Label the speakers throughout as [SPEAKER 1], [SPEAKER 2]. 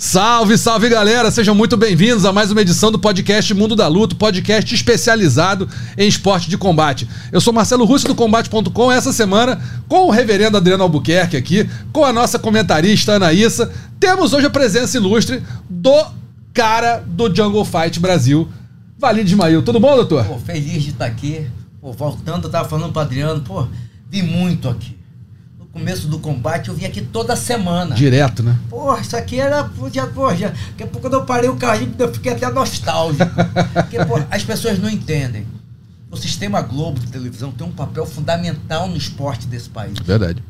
[SPEAKER 1] Salve, salve galera! Sejam muito bem-vindos a mais uma edição do podcast Mundo da Luta, podcast especializado em esporte de combate. Eu sou Marcelo Russo do Combate.com essa semana com o reverendo Adriano Albuquerque aqui, com a nossa comentarista Anaísa. Temos hoje a presença ilustre do cara do Jungle Fight Brasil, Valide Ismail. Tudo bom, doutor?
[SPEAKER 2] Pô, feliz de estar aqui. Pô, voltando, eu tava falando pro Adriano, pô, vi muito aqui começo do combate, eu vim aqui toda semana.
[SPEAKER 1] Direto, né?
[SPEAKER 2] Pô, isso aqui era. Já, pô, já, daqui a pouco quando eu parei o carrinho, eu fiquei até nostálgico. Porque, pô, as pessoas não entendem. O sistema Globo de televisão tem um papel fundamental no esporte desse país.
[SPEAKER 1] Verdade.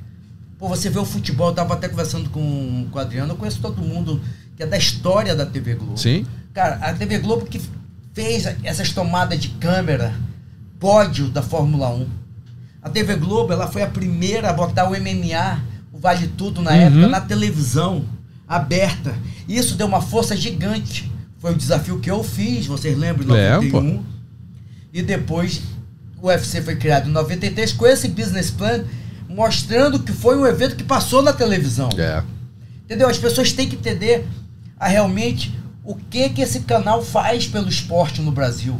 [SPEAKER 2] Pô, você vê o futebol, eu tava até conversando com, com o Adriano, eu conheço todo mundo que é da história da TV Globo.
[SPEAKER 1] Sim.
[SPEAKER 2] Cara, a TV Globo que fez essas tomadas de câmera, pódio da Fórmula 1 a TV Globo ela foi a primeira a botar o MMA, o Vale Tudo na uhum. época, na televisão aberta. Isso deu uma força gigante. Foi o desafio que eu fiz, vocês lembram, em 91. É, e depois o UFC foi criado em 93 com esse business plan, mostrando que foi um evento que passou na televisão.
[SPEAKER 1] É.
[SPEAKER 2] Entendeu? As pessoas têm que entender a realmente o que que esse canal faz pelo esporte no Brasil.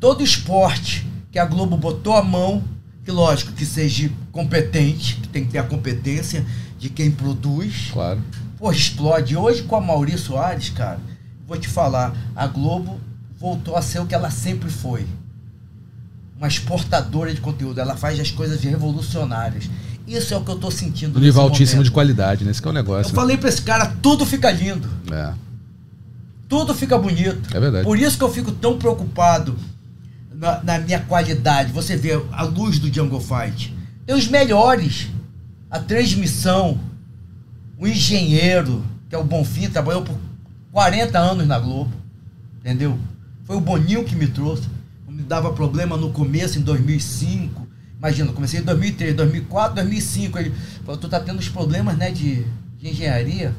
[SPEAKER 2] Todo esporte que a Globo botou a mão, que lógico que seja competente, que tem que ter a competência de quem produz.
[SPEAKER 1] Claro.
[SPEAKER 2] Pô, explode. Hoje com a Maurício Soares, cara, vou te falar, a Globo voltou a ser o que ela sempre foi. Uma exportadora de conteúdo. Ela faz as coisas revolucionárias. Isso é o que eu tô sentindo.
[SPEAKER 1] No nível altíssimo momento. de qualidade, né? que é o negócio.
[SPEAKER 2] Eu né? falei pra esse cara, tudo fica lindo.
[SPEAKER 1] É.
[SPEAKER 2] Tudo fica bonito.
[SPEAKER 1] É verdade.
[SPEAKER 2] Por isso que eu fico tão preocupado na, na, minha qualidade. Você vê a luz do Jungle Fight. Tem os melhores. A transmissão. O engenheiro, que é o Bonfim, trabalhou por 40 anos na Globo. Entendeu? Foi o Boninho que me trouxe. Me dava problema no começo, em 2005. Imagina, eu comecei em 2003, 2004, 2005. Ele falou: Tu tá tendo os problemas né, de, de engenharia?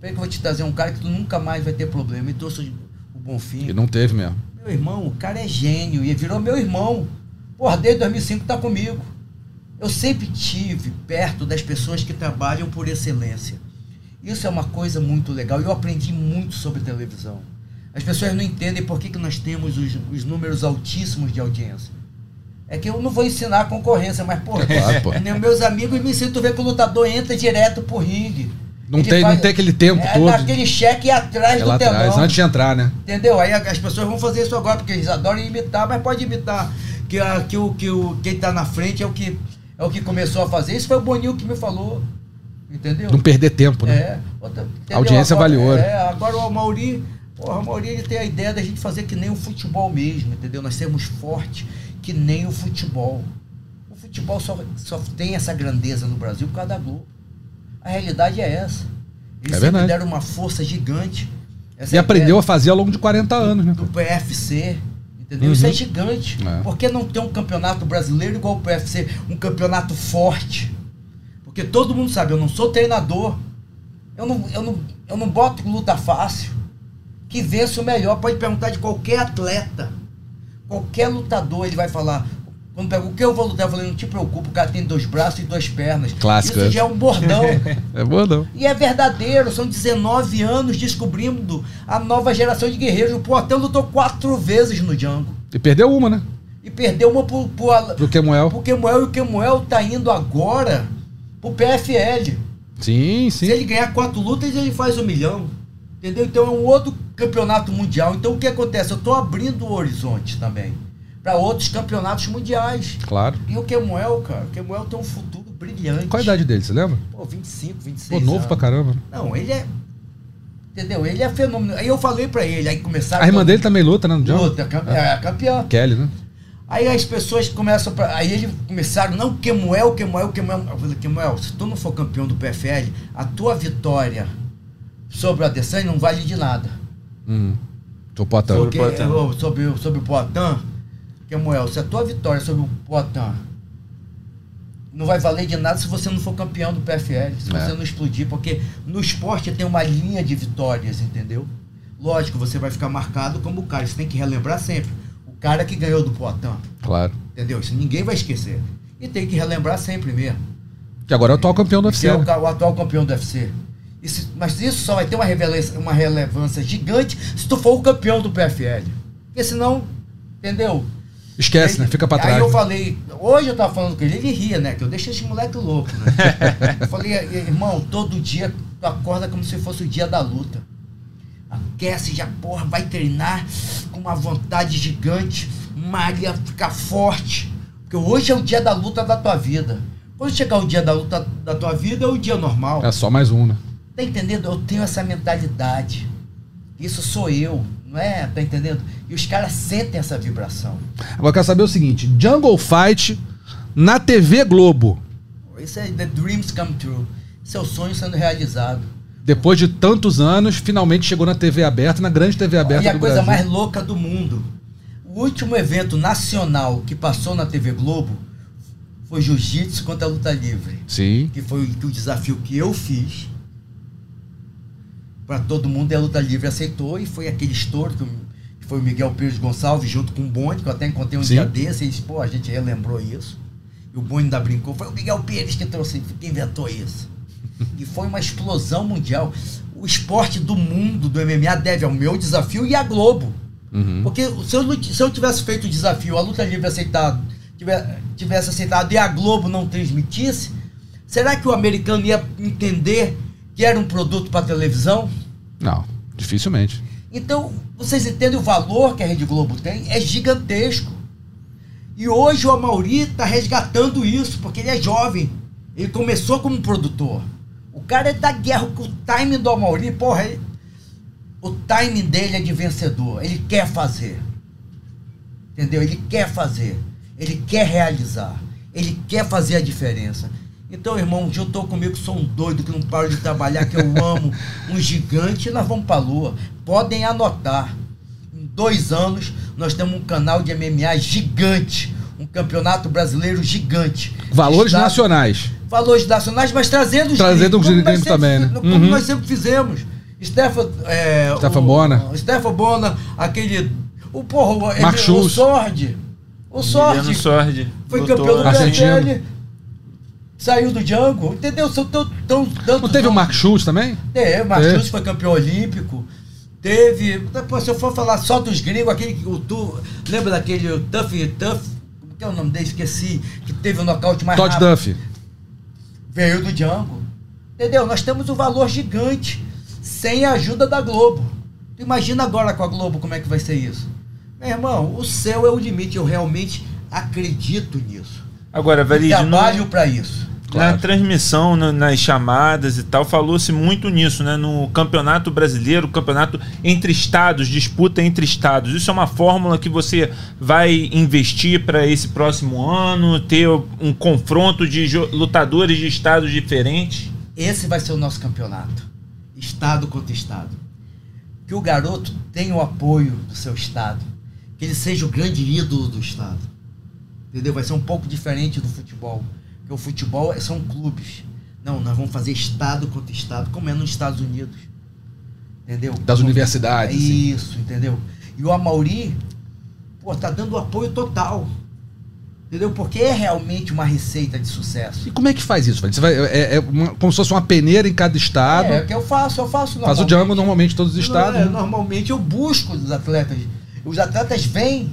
[SPEAKER 2] Peraí que eu vou te trazer um cara que tu nunca mais vai ter problema. E trouxe o Bonfim.
[SPEAKER 1] E não teve mesmo.
[SPEAKER 2] Meu irmão, o cara é gênio e virou meu irmão. Porra, desde 2005 tá comigo. Eu sempre tive perto das pessoas que trabalham por excelência. Isso é uma coisa muito legal. Eu aprendi muito sobre televisão. As pessoas não entendem por que, que nós temos os, os números altíssimos de audiência. É que eu não vou ensinar a concorrência, mas, porra, é claro, pô. meus amigos me ensinam a ver que o lutador entra direto pro ringue.
[SPEAKER 1] Não tem, faz, não tem aquele tempo é, todo.
[SPEAKER 2] Aquele cheque atrás é
[SPEAKER 1] do telão. Atrás, antes de entrar, né?
[SPEAKER 2] Entendeu? Aí as pessoas vão fazer isso agora, porque eles adoram imitar, mas pode imitar. Que, a, que, o, que o, quem tá na frente é o, que, é o que começou a fazer. Isso foi o Boninho que me falou. Entendeu?
[SPEAKER 1] Não perder tempo, né?
[SPEAKER 2] É. Outra,
[SPEAKER 1] a audiência
[SPEAKER 2] agora,
[SPEAKER 1] vale ouro.
[SPEAKER 2] É, agora o Mauri, porra, o Mauri ele tem a ideia da gente fazer que nem o futebol mesmo, entendeu? Nós sermos fortes que nem o futebol. O futebol só, só tem essa grandeza no Brasil por causa da Globo. A realidade é essa. Eles é
[SPEAKER 1] verdade.
[SPEAKER 2] deram uma força gigante.
[SPEAKER 1] Essa e aprendeu a fazer ao longo de 40 anos, né?
[SPEAKER 2] Do PFC. Entendeu? Uhum. Isso é gigante. É. Por que não ter um campeonato brasileiro igual o PFC? Um campeonato forte. Porque todo mundo sabe, eu não sou treinador. Eu não, eu não, eu não boto luta fácil. Que vence o melhor. Pode perguntar de qualquer atleta. Qualquer lutador, ele vai falar: quando pega o que eu vou lutar, eu falei, não te preocupa, o cara tem dois braços e duas pernas.
[SPEAKER 1] Clássico.
[SPEAKER 2] Isso já é um bordão.
[SPEAKER 1] é bordão.
[SPEAKER 2] E é verdadeiro, são 19 anos descobrindo a nova geração de guerreiros. O Portão lutou quatro vezes no Django.
[SPEAKER 1] E perdeu uma, né?
[SPEAKER 2] E perdeu uma pro, pro,
[SPEAKER 1] pro Kemuel.
[SPEAKER 2] Pro Kemuel, e o Kemuel tá indo agora pro PFL.
[SPEAKER 1] Sim, sim.
[SPEAKER 2] Se ele ganhar quatro lutas, ele faz um milhão. Entendeu? Então é um outro campeonato mundial. Então o que acontece? Eu tô abrindo o horizonte também para outros campeonatos mundiais.
[SPEAKER 1] Claro.
[SPEAKER 2] E o Kemuel, cara, o Kemuel tem um futuro brilhante.
[SPEAKER 1] Qual a idade dele, você lembra?
[SPEAKER 2] Pô, 25, 26
[SPEAKER 1] Pô, novo
[SPEAKER 2] anos.
[SPEAKER 1] pra caramba.
[SPEAKER 2] Não, ele é... Entendeu? Ele é fenômeno. Aí eu falei pra ele, aí começaram...
[SPEAKER 1] A irmã dele também luta, né, no
[SPEAKER 2] John? Luta, é, é campeã.
[SPEAKER 1] Kelly, né?
[SPEAKER 2] Aí as pessoas começam. Pra, aí eles começaram, não, Kemuel, Kemuel, Kemuel. Eu falei, Kemuel, se tu não for campeão do PFL, a tua vitória sobre o Adesanya não vale de nada.
[SPEAKER 1] Hum. Sobre o Poitin.
[SPEAKER 2] Sobre, sobre, sobre o Poitin, Kemuel, se a tua vitória sobre o Poitin não vai valer de nada se você não for campeão do PFL, se
[SPEAKER 1] É.
[SPEAKER 2] você não explodir, porque no esporte tem uma linha de vitórias, entendeu? Lógico, você vai ficar marcado como o cara, você tem que relembrar sempre. O cara que ganhou do Poitin,
[SPEAKER 1] Claro.
[SPEAKER 2] entendeu? Isso ninguém vai esquecer. E tem que relembrar sempre mesmo.
[SPEAKER 1] Que agora é o atual campeão do UFC.
[SPEAKER 2] é o,
[SPEAKER 1] né?
[SPEAKER 2] o atual campeão do UFC. Isso- mas isso só vai ter uma, uma relevância gigante se tu for o campeão do PFL. Porque senão, entendeu?
[SPEAKER 1] Esquece, né? Fica pra
[SPEAKER 2] Aí
[SPEAKER 1] trás.
[SPEAKER 2] eu falei, hoje eu tava falando com ele, ele ria, né? Que eu deixei esse moleque louco, né? eu falei, irmão, todo dia tu acorda como se fosse o dia da luta. Aquece, já porra, vai treinar com uma vontade gigante, malha, ficar forte. Porque hoje é o dia da luta da tua vida. Quando chegar o dia da luta da tua vida, é o dia normal.
[SPEAKER 1] É só mais um, né?
[SPEAKER 2] Tá entendendo? Eu tenho essa mentalidade. Isso sou eu, não é? Tá entendendo? E os caras sentem essa vibração.
[SPEAKER 1] Agora eu quero saber o seguinte: Jungle Fight na TV Globo.
[SPEAKER 2] Isso é the dreams come true. Seu sonho sendo realizado.
[SPEAKER 1] Depois de tantos anos, finalmente chegou na TV aberta, na grande TV aberta
[SPEAKER 2] e a coisa
[SPEAKER 1] Brasil.
[SPEAKER 2] mais louca do mundo. O último evento nacional que passou na TV Globo foi Jiu-Jitsu contra a luta livre.
[SPEAKER 1] Sim.
[SPEAKER 2] Que foi o- o desafio que eu fiz. Pra todo mundo e a luta livre aceitou. E foi aquele estouro que, foi o Miguel Pires Gonçalves junto com o Bonde, que eu até encontrei um
[SPEAKER 1] Sim.
[SPEAKER 2] dia desse. E eles, pô, a gente relembrou isso. E o Bonde ainda brincou. Foi o Miguel Pires que trouxe, que inventou isso. E foi uma explosão mundial. O esporte do mundo do MMA deve ao meu desafio e à Globo.
[SPEAKER 1] Uhum.
[SPEAKER 2] Porque se eu, se eu tivesse feito o desafio, a luta livre aceitado, tivesse aceitado e a Globo não transmitisse, será que o americano ia entender que era um produto para televisão?
[SPEAKER 1] Não, dificilmente.
[SPEAKER 2] Então, vocês entendem o valor que a Rede Globo tem? É gigantesco. E hoje o Amauri está resgatando isso, porque ele é jovem. Ele começou como produtor. O cara é da guerra, o timing do Amauri, porra, ele- o timing dele é de vencedor. Ele quer fazer. Entendeu? Ele quer fazer. Ele quer realizar. Ele quer fazer a diferença. Então, irmão, juntou comigo, sou um doido que não paro de trabalhar, que eu amo, um gigante, e nós vamos pra lua. Podem anotar. Em dois anos, nós temos um canal de MMA gigante. Um campeonato brasileiro gigante.
[SPEAKER 1] Valores
[SPEAKER 2] Estado-
[SPEAKER 1] nacionais.
[SPEAKER 2] valores nacionais, mas trazendo os
[SPEAKER 1] Trazendo os
[SPEAKER 2] gringos, como nós
[SPEAKER 1] gringos
[SPEAKER 2] sempre
[SPEAKER 1] também, né?
[SPEAKER 2] Como
[SPEAKER 1] Uhum.
[SPEAKER 2] nós sempre fizemos. Stefan, é,
[SPEAKER 1] Stefan
[SPEAKER 2] o-
[SPEAKER 1] Bona.
[SPEAKER 2] o Stefan Bona, aquele. O porra, o,
[SPEAKER 1] Mark
[SPEAKER 2] ele- o
[SPEAKER 1] Schultz.
[SPEAKER 2] Sword. O.
[SPEAKER 3] Sordi.
[SPEAKER 2] Foi campeão do.
[SPEAKER 1] Argentino.
[SPEAKER 2] PFL. Saiu do Django. Entendeu? São tão, tão, tantos
[SPEAKER 1] Não teve o. Mark Schultz também?
[SPEAKER 2] Teve, o Mark
[SPEAKER 1] É.
[SPEAKER 2] Schultz foi campeão olímpico. Teve. Depois, se eu for falar só dos gringos, aquele que o tu. Lembra daquele Tuff Tuff? Como que é o nome dele? Esqueci. Que teve o nocaute mais
[SPEAKER 1] Todd
[SPEAKER 2] rápido.
[SPEAKER 1] Duff.
[SPEAKER 2] Veio do Django. Entendeu? Nós temos um valor gigante sem a ajuda da Globo. Tu imagina agora com a Globo como é que vai ser isso. Meu irmão, o céu é o limite. Eu realmente acredito nisso.
[SPEAKER 3] Agora, Valide,
[SPEAKER 2] Trabalho para isso.
[SPEAKER 1] Claro.
[SPEAKER 3] Na transmissão, na- nas chamadas e tal, falou-se muito nisso, né? No campeonato brasileiro, campeonato entre estados, disputa entre estados. Isso é uma fórmula que você vai investir para esse próximo ano, ter um confronto de lutadores de estados diferentes.
[SPEAKER 2] Esse vai ser o nosso campeonato. Estado contra Estado. Que o garoto tenha o apoio do seu Estado. Que ele seja o grande ídolo do Estado. Entendeu? Vai ser um pouco diferente do futebol. Porque o futebol é- são clubes. Não, nós vamos fazer Estado contra Estado, como é nos Estados Unidos. Entendeu?
[SPEAKER 1] Das universidades, assim.
[SPEAKER 2] Isso, entendeu? E o Amauri, pô, tá dando apoio total. Entendeu? Porque é realmente uma receita de sucesso.
[SPEAKER 1] E como é que faz isso? Você vai, é, é uma- como se fosse uma peneira em cada estado.
[SPEAKER 2] É, é o que eu faço, eu faço
[SPEAKER 1] Faz o Django normalmente todos os estados.
[SPEAKER 2] É,
[SPEAKER 1] né?
[SPEAKER 2] normalmente eu busco os atletas. Os atletas vêm,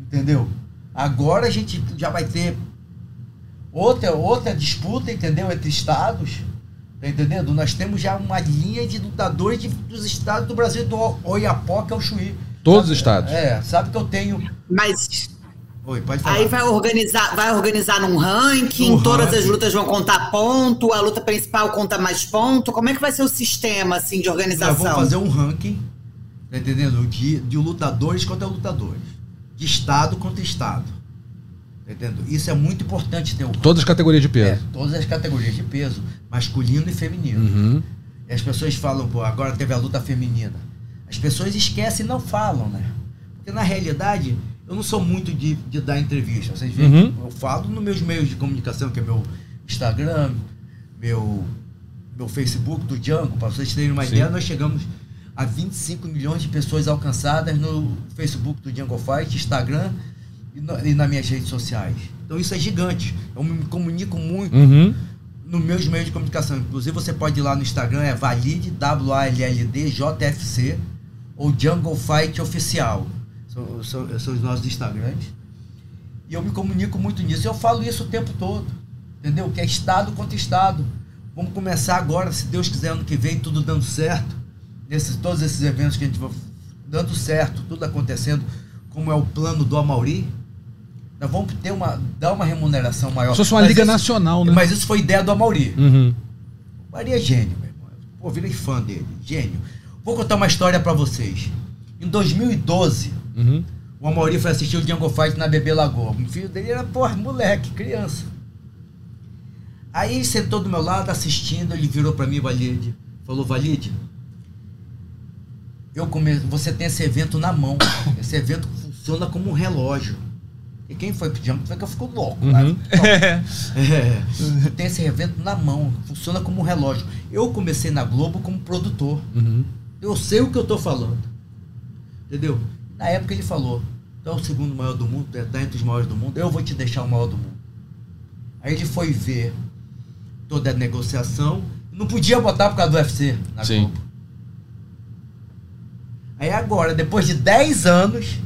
[SPEAKER 2] entendeu? Agora a gente já vai ter outra, outra disputa, entendeu? Entre estados. Tá entendendo? Nós temos já uma linha de lutadores de- dos estados do Brasil, do O- Oiapoque ao Chuí.
[SPEAKER 1] Todos
[SPEAKER 2] Sabe-
[SPEAKER 1] os estados.
[SPEAKER 2] É, sabe que eu tenho.
[SPEAKER 4] Mas
[SPEAKER 2] Oi, pode falar.
[SPEAKER 4] aí vai organizar, vai organizar num ranking,
[SPEAKER 2] Num
[SPEAKER 4] todas
[SPEAKER 2] ranking.
[SPEAKER 4] as lutas vão contar ponto, a luta principal conta mais ponto. Como é que vai ser o sistema assim de
[SPEAKER 2] Nós
[SPEAKER 4] organização?
[SPEAKER 2] vamos fazer um ranking, tá entendendo? De, de lutadores contra lutadores. De estado contra estado. Entendendo? Isso é muito importante ter o.
[SPEAKER 1] Todas as categorias de peso.
[SPEAKER 2] É, todas as categorias de peso, masculino e feminino.
[SPEAKER 1] Uhum.
[SPEAKER 2] E as pessoas falam, pô, agora teve a luta feminina. As pessoas esquecem e não falam, né? Porque na realidade eu não sou muito de, de dar entrevista. Vocês veem,
[SPEAKER 1] Uhum.
[SPEAKER 2] eu falo nos meus meios de comunicação, que é meu Instagram, meu, meu Facebook do Django. Para vocês terem uma
[SPEAKER 1] Sim.
[SPEAKER 2] ideia, nós chegamos a 25 milhões de pessoas alcançadas no Facebook do Django Fight, Instagram e, no- e nas minhas redes sociais. Então isso é gigante. Eu me comunico muito
[SPEAKER 1] Uhum.
[SPEAKER 2] nos meus meios de comunicação. Inclusive, você pode ir lá no Instagram, é Valide, W-A-L-L-D, JFC, ou Jungle Fight Oficial. São, são, são os nossos Instagrams. E eu me comunico muito nisso. Eu falo isso o tempo todo. Entendeu? Que é Estado contra Estado. Vamos começar agora, se Deus quiser, ano que vem, tudo dando certo. Nesses, todos esses eventos que a gente vai dando certo, tudo acontecendo, como é o plano do Amauri. Nós vamos ter uma, dar uma remuneração maior.
[SPEAKER 1] Se fosse uma
[SPEAKER 2] Mas
[SPEAKER 1] liga
[SPEAKER 2] isso-
[SPEAKER 1] nacional, né?
[SPEAKER 2] Mas isso foi ideia do Amauri.
[SPEAKER 1] Uhum.
[SPEAKER 2] O Maria é gênio, meu irmão. Pô, virei fã dele. Gênio. Vou contar uma história pra vocês. Em 2012,
[SPEAKER 1] Uhum.
[SPEAKER 2] o Amauri foi assistir o Django Fight na Bebê Lagoa. O filho dele era, porra, moleque, criança. Aí ele sentou do meu lado assistindo, ele virou pra mim, Valide. Falou, Valide, eu come... você tem esse evento na mão. Esse evento funciona como um relógio. E quem foi pro Django foi que eu fico louco.
[SPEAKER 1] Uhum.
[SPEAKER 2] né? É, tem esse evento na mão, funciona como um relógio. Eu comecei na Globo como produtor.
[SPEAKER 1] Uhum.
[SPEAKER 2] Eu sei o que eu tô falando. Entendeu? Na época ele falou, tu é o segundo maior do mundo, tu tá entre os maiores do mundo, eu vou te deixar o maior do mundo. Aí ele foi ver toda a negociação, não podia botar por causa do UFC na
[SPEAKER 1] Sim.
[SPEAKER 2] Globo. Aí agora, depois de 10 anos,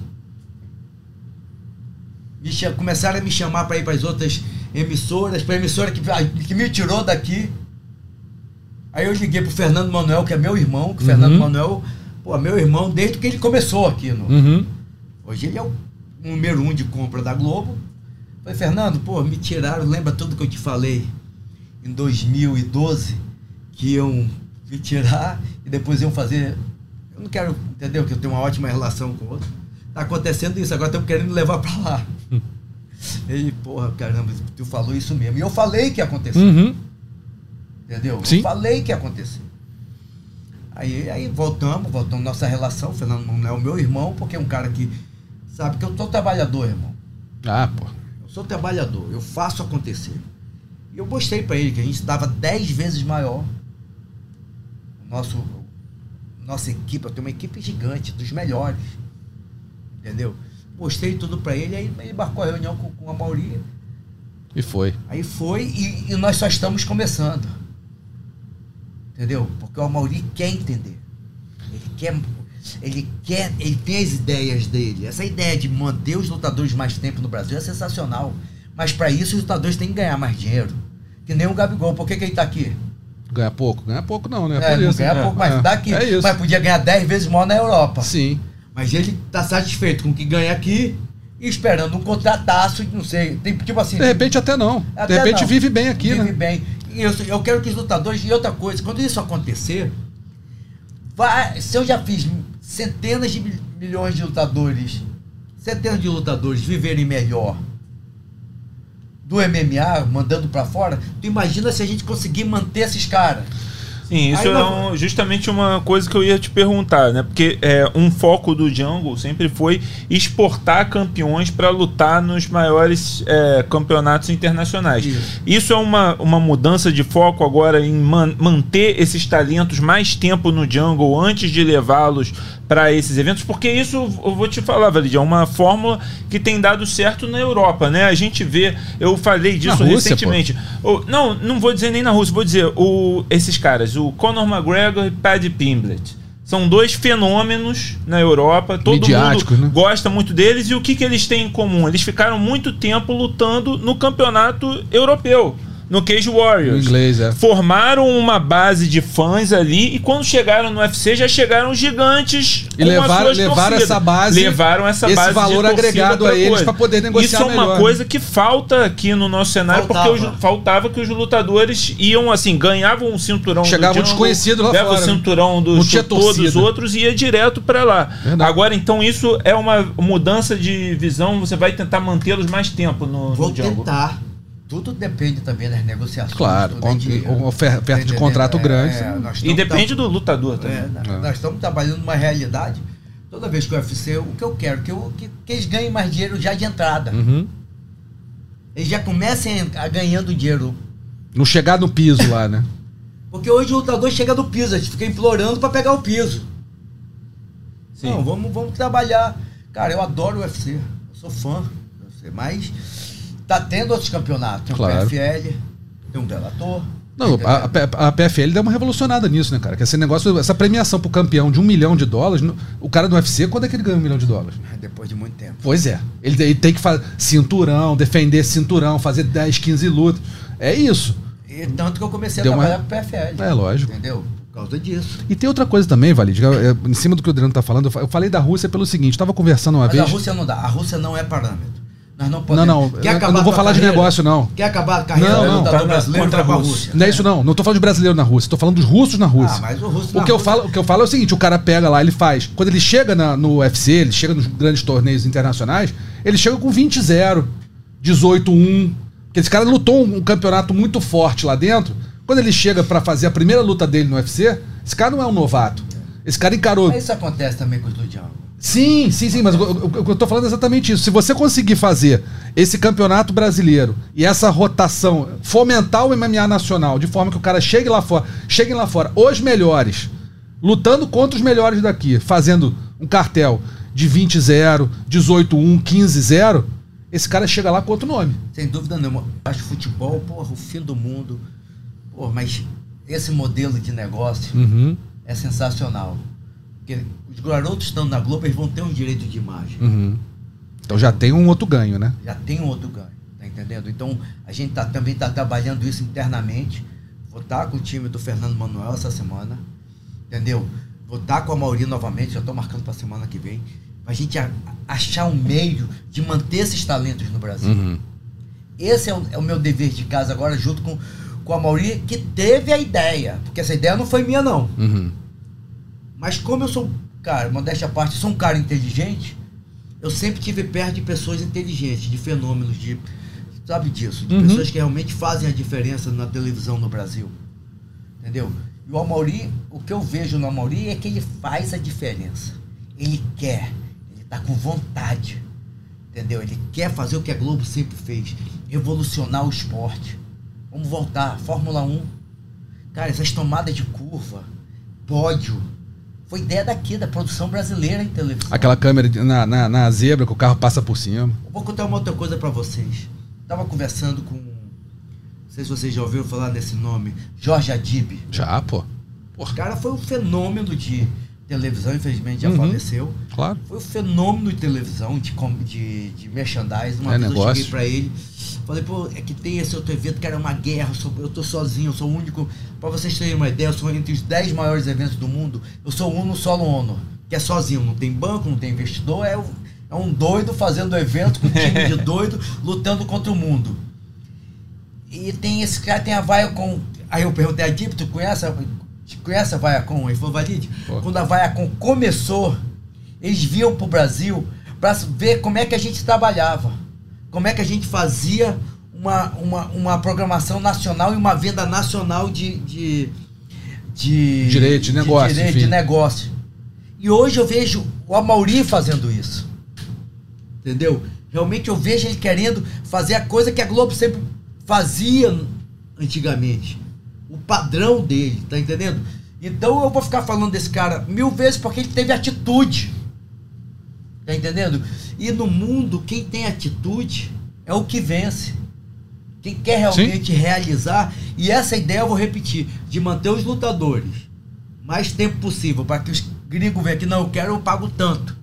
[SPEAKER 2] me começaram a me chamar para ir para as outras emissoras, para a emissora que, que me tirou daqui. Aí eu liguei pro Fernando Manuel, que é meu irmão, que o Fernando
[SPEAKER 1] Uhum.
[SPEAKER 2] Manuel, pô, meu irmão desde que ele começou aqui. No,
[SPEAKER 1] Uhum.
[SPEAKER 2] Hoje ele é o número um de compra da Globo. Falei, Fernando, pô, me tiraram, lembra tudo que eu te falei em 2012, que iam me tirar e depois iam fazer. Eu não quero, entendeu? Que eu tenho uma ótima relação com o outro. Tá acontecendo isso, agora estamos querendo levar pra lá. Ele, porra, caramba, tu falou isso mesmo. E eu falei que ia acontecer.
[SPEAKER 1] Uhum.
[SPEAKER 2] Entendeu?
[SPEAKER 1] Sim.
[SPEAKER 2] Eu falei que ia acontecer. Aí, aí voltamos, voltamos nossa relação. O Fernando não é o meu irmão, porque é um cara que sabe que eu sou trabalhador, irmão.
[SPEAKER 1] Ah, pô.
[SPEAKER 2] Eu sou trabalhador, eu faço acontecer. E eu mostrei pra ele que a gente dava 10 vezes maior. Nosso, nossa equipe, eu tenho uma equipe gigante, dos melhores. Entendeu? Mostrei tudo pra ele, aí ele marcou a reunião com, com a Mauri.
[SPEAKER 1] E foi.
[SPEAKER 2] Aí foi e, e nós só estamos começando. Entendeu? Porque o Mauri quer entender. Ele quer. Ele quer. Ele tem as ideias dele. Essa ideia de manter os lutadores mais tempo no Brasil é sensacional. Mas para isso os lutadores têm que ganhar mais dinheiro. Que nem o Gabigol. Por que, que ele tá aqui?
[SPEAKER 1] Ganha pouco? Ganha pouco não, né?
[SPEAKER 2] É,
[SPEAKER 1] Por
[SPEAKER 2] não
[SPEAKER 1] isso.
[SPEAKER 2] ganha
[SPEAKER 1] É,
[SPEAKER 2] pouco, mas
[SPEAKER 1] é.
[SPEAKER 2] tá aqui.
[SPEAKER 1] É.
[SPEAKER 2] Mas podia ganhar 10 vezes maior na Europa.
[SPEAKER 1] Sim.
[SPEAKER 2] Mas ele tá satisfeito com o que ganha aqui e esperando um contrataço, não sei. Tem, tipo assim.
[SPEAKER 1] De repente até não.
[SPEAKER 2] Até
[SPEAKER 1] de repente
[SPEAKER 2] não.
[SPEAKER 1] vive bem aqui,
[SPEAKER 2] Vive
[SPEAKER 1] né?
[SPEAKER 2] bem. E eu, eu quero que os lutadores. E outra coisa, quando isso acontecer, vai, se eu já fiz centenas de mil- milhões de lutadores, centenas de lutadores viverem melhor do MMA, mandando pra fora, tu imagina se a gente conseguir manter esses caras.
[SPEAKER 3] Sim, isso
[SPEAKER 2] Aí
[SPEAKER 3] é um- justamente uma coisa que eu ia te perguntar, né? Porque é, um foco do Jungle sempre foi exportar campeões para lutar nos maiores é, campeonatos internacionais.
[SPEAKER 2] Isso.
[SPEAKER 3] Isso é uma, uma mudança de foco agora em man- manter esses talentos mais tempo no Jungle antes de levá-los para esses eventos, porque isso eu vou te falar, Valide, é uma fórmula que tem dado certo na Europa, né? A gente vê, eu falei disso
[SPEAKER 1] Rússia,
[SPEAKER 3] recentemente. O- não, não vou dizer nem na Rússia, vou dizer o, esses caras, o Conor McGregor e Paddy Pimblett. São dois fenômenos na Europa, todo mundo
[SPEAKER 1] né?
[SPEAKER 3] gosta muito deles e o que, que eles têm em comum? Eles ficaram muito tempo lutando no campeonato europeu, no Cage Warriors.
[SPEAKER 1] Em inglês, é.
[SPEAKER 3] Formaram uma base de fãs ali e quando chegaram no UFC já chegaram gigantes
[SPEAKER 1] E
[SPEAKER 3] com as
[SPEAKER 1] levaram-
[SPEAKER 3] suas
[SPEAKER 1] levaram essa base-
[SPEAKER 3] levaram essa
[SPEAKER 1] esse
[SPEAKER 3] base de
[SPEAKER 1] valor agregado a eles pra poder negociar
[SPEAKER 3] Isso é uma
[SPEAKER 1] melhor, né?
[SPEAKER 3] coisa que falta aqui no nosso cenário
[SPEAKER 2] Faltava.
[SPEAKER 3] porque os, faltava que os lutadores iam assim, ganhavam um cinturão
[SPEAKER 1] Chegavam
[SPEAKER 3] do Jungle,
[SPEAKER 1] desconhecidos lá
[SPEAKER 3] levam
[SPEAKER 1] fora,
[SPEAKER 3] o
[SPEAKER 1] né?
[SPEAKER 3] cinturão dos todos os outros e ia direto pra lá.
[SPEAKER 1] Verdade.
[SPEAKER 3] Agora então isso é uma mudança de visão, você vai tentar mantê-los mais tempo no,
[SPEAKER 2] Vou
[SPEAKER 3] no Jungle.
[SPEAKER 2] Tudo depende também das negociações.
[SPEAKER 1] Claro,
[SPEAKER 2] é
[SPEAKER 1] ofer- oferta de
[SPEAKER 2] Entendeu?
[SPEAKER 1] contrato
[SPEAKER 2] É,
[SPEAKER 1] grande.
[SPEAKER 2] é,
[SPEAKER 3] E depende do lutador também.
[SPEAKER 2] É, nós-
[SPEAKER 1] É.
[SPEAKER 2] Nós estamos trabalhando numa realidade Toda vez que o UFC, o que eu quero, que, eu, que, que eles ganhem mais dinheiro já de entrada.
[SPEAKER 1] Uhum.
[SPEAKER 2] Eles já comecem a ganhando dinheiro.
[SPEAKER 1] Não chegar no piso lá, né?
[SPEAKER 2] Porque hoje o lutador chega no piso, a gente fica implorando pra pegar o piso.
[SPEAKER 3] Sim.
[SPEAKER 2] Não, vamos, vamos trabalhar. Cara, eu adoro o UFC. Eu sou fã do UFC, mas tá tendo outros campeonatos. Tem
[SPEAKER 1] Claro.
[SPEAKER 2] um PFL, tem um Bellator.
[SPEAKER 1] Não, a, a- PFL deu uma revolucionada nisso, né, cara? Que esse negócio, essa premiação pro campeão de um milhão de dólares, o cara do UFC, quando é que ele ganha um milhão de dólares?
[SPEAKER 2] Depois de muito tempo.
[SPEAKER 1] Pois é. Ele, ele tem que fazer cinturão, defender cinturão, fazer 10, 15 lutas. É isso.
[SPEAKER 2] E tanto que eu comecei
[SPEAKER 1] Deu
[SPEAKER 2] a
[SPEAKER 1] uma-
[SPEAKER 2] trabalhar com o PFL.
[SPEAKER 1] É, lógico.
[SPEAKER 2] Entendeu? Por causa disso.
[SPEAKER 1] E tem outra coisa também, Valide, em cima do que o Adriano tá falando, eu fa- eu falei da Rússia pelo seguinte, tava conversando uma
[SPEAKER 2] Mas
[SPEAKER 1] vez.
[SPEAKER 2] a Rússia não dá. A Rússia não é parâmetro. Nós não
[SPEAKER 1] Não,
[SPEAKER 2] podemos.
[SPEAKER 1] não,
[SPEAKER 2] Quer
[SPEAKER 1] eu- eu
[SPEAKER 2] acabar
[SPEAKER 1] não vou falar de
[SPEAKER 2] carreira?
[SPEAKER 1] negócio, não.
[SPEAKER 2] Quer acabar a carreira
[SPEAKER 1] Não,
[SPEAKER 2] do
[SPEAKER 1] não,
[SPEAKER 2] lutador
[SPEAKER 3] tá
[SPEAKER 2] brasileiro
[SPEAKER 3] contra a
[SPEAKER 2] pra
[SPEAKER 3] Rússia.
[SPEAKER 1] Não é isso não, não tô falando de brasileiro na Rússia, tô falando dos russos na Rússia.
[SPEAKER 2] Ah, mas o russo
[SPEAKER 1] O que, eu
[SPEAKER 2] Rússia-
[SPEAKER 1] falo, o que eu falo é o seguinte: o cara pega lá, ele faz. Quando ele chega na- no UFC, ele chega nos grandes torneios internacionais, ele chega com 20-0, 18-1. Porque esse cara lutou um, um campeonato muito forte lá dentro. Quando ele chega pra fazer a primeira luta dele no UFC, esse cara não é um novato. Esse cara encarou.
[SPEAKER 2] Mas isso acontece também com os do Django.
[SPEAKER 1] Sim, sim, sim, mas o, que eu tô falando é exatamente isso. Se você conseguir fazer esse campeonato brasileiro e essa rotação, fomentar o MMA nacional, de forma que o cara chegue lá fora, cheguem lá fora, os melhores, lutando contra os melhores daqui, fazendo um cartel de 20-0, 18-1, 15-0, esse cara chega lá com outro nome.
[SPEAKER 2] Sem dúvida nenhuma. Acho futebol, porra, o fim do mundo. Porra, mas esse modelo de negócio
[SPEAKER 1] Uhum,
[SPEAKER 2] é sensacional. Porque os garotos estando na Globo, eles vão ter um direito de imagem.
[SPEAKER 1] uhum. Então já tem um outro ganho, né?
[SPEAKER 2] Já tem um outro ganho, tá entendendo? Então, a gente tá, também está trabalhando isso internamente. Vou estar com o time do Fernando Manuel essa semana, entendeu? Vou estar com a Mauri novamente, já estou marcando para a semana que vem. Pra gente a- achar um meio de manter esses talentos no Brasil.
[SPEAKER 1] Uhum.
[SPEAKER 2] Esse é o, é o meu dever de casa agora, junto com, com a Mauri, que teve a ideia. Porque essa ideia não foi minha, não.
[SPEAKER 1] Uhum.
[SPEAKER 2] Mas como eu sou, cara, modéstia à parte, sou um cara inteligente, eu sempre tive perto de pessoas inteligentes, de fenômenos, de. Sabe disso? De
[SPEAKER 1] Uhum.
[SPEAKER 2] pessoas que realmente fazem a diferença na televisão no Brasil. Entendeu? E o Amauri, o que eu vejo no Amauri é que ele faz a diferença. Ele quer, ele tá com vontade. Entendeu? Ele quer fazer o que a Globo sempre fez, revolucionar o esporte. Vamos voltar, Fórmula 1. Cara, essas tomadas de curva, pódio, foi ideia daqui, da produção brasileira em televisão.
[SPEAKER 1] Aquela câmera na, na, na zebra que o carro passa por cima.
[SPEAKER 2] Eu vou contar uma outra coisa pra vocês. Tava conversando com. Não sei se vocês já ouviram falar desse nome, Jorge Adib.
[SPEAKER 1] Já, pô.
[SPEAKER 2] O cara foi um fenômeno de televisão, infelizmente já
[SPEAKER 1] Uhum.
[SPEAKER 2] faleceu.
[SPEAKER 1] Claro.
[SPEAKER 2] Foi um fenômeno de televisão, de, de, de merchandising. Uma
[SPEAKER 1] É
[SPEAKER 2] vez eu
[SPEAKER 1] negócio.
[SPEAKER 2] cheguei pra ele, falei, pô, é que tem esse outro evento, cara, é uma guerra, eu, sou- eu tô sozinho, eu sou o único. Pra vocês terem uma ideia, eu sou entre os 10 maiores eventos do mundo, eu sou o uno solo honor, que é sozinho, não tem banco, não tem investidor, é, é um doido fazendo evento com um time de doido, lutando contra o mundo. E tem esse cara, tem a Viacom. Aí eu perguntei a Dip, tu conhece, conhece a Viacom? Ele falou, Valide,
[SPEAKER 1] Pô.
[SPEAKER 2] quando a Viacom começou, eles vinham pro Brasil para ver como é que a gente trabalhava. Como é que a gente fazia uma, uma, uma programação nacional e uma venda nacional de. de, de
[SPEAKER 1] Direito, de negócio,
[SPEAKER 2] direito,
[SPEAKER 1] enfim.
[SPEAKER 2] de negócio. E hoje eu vejo o Amauri fazendo isso. Entendeu? Realmente eu vejo ele querendo fazer a coisa que a Globo sempre fazia antigamente. O padrão dele, tá entendendo? Então eu vou ficar falando desse cara mil vezes porque ele teve atitude. Tá entendendo? E no mundo, quem tem atitude é o que vence. Quem quer realmente realizar. E essa ideia eu vou repetir: de manter os lutadores mais tempo possível para que os gringos vejam que não, eu quero, eu pago tanto.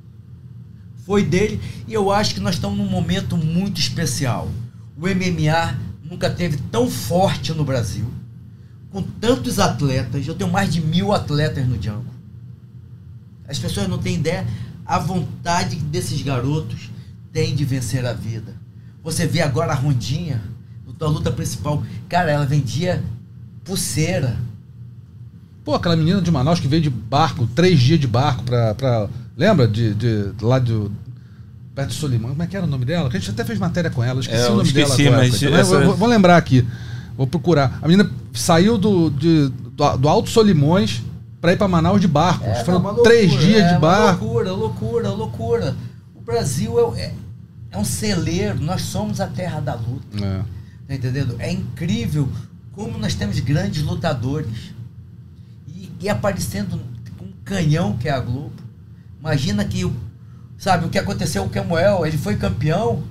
[SPEAKER 2] Foi dele e eu acho que nós estamos num momento muito especial. O MMA nunca teve tão forte no Brasil, com tantos atletas. Eu tenho mais de mil atletas no Django. As pessoas não têm ideia a vontade desses garotos têm de vencer a vida. Você vê agora a Rondinha, a luta principal, cara, ela vendia pulseira.
[SPEAKER 1] Pô, aquela menina de Manaus que veio de barco, três dias de barco pra. pra lembra? De, de, lá do. Perto de Solimão. Como é que era o nome dela? Que a gente até fez matéria com ela. Esqueci
[SPEAKER 3] É,
[SPEAKER 1] o nome
[SPEAKER 3] esqueci,
[SPEAKER 1] dela agora.
[SPEAKER 3] mas essa-
[SPEAKER 1] vou lembrar aqui. Vou procurar. A menina saiu do, de- do, do Alto Solimões, pra ir pra Manaus de barco.
[SPEAKER 2] É,
[SPEAKER 1] Foram
[SPEAKER 2] não, uma
[SPEAKER 1] três
[SPEAKER 2] loucura,
[SPEAKER 1] dias
[SPEAKER 2] é
[SPEAKER 1] de barco.
[SPEAKER 2] Loucura, loucura, loucura. O Brasil é, é, é um celeiro, nós somos a terra da luta.
[SPEAKER 1] É.
[SPEAKER 2] Tá entendendo? É incrível como nós temos grandes lutadores. E, e aparecendo com um canhão que é a Globo. Imagina que, sabe, o que aconteceu com o Camuel, ele foi campeão,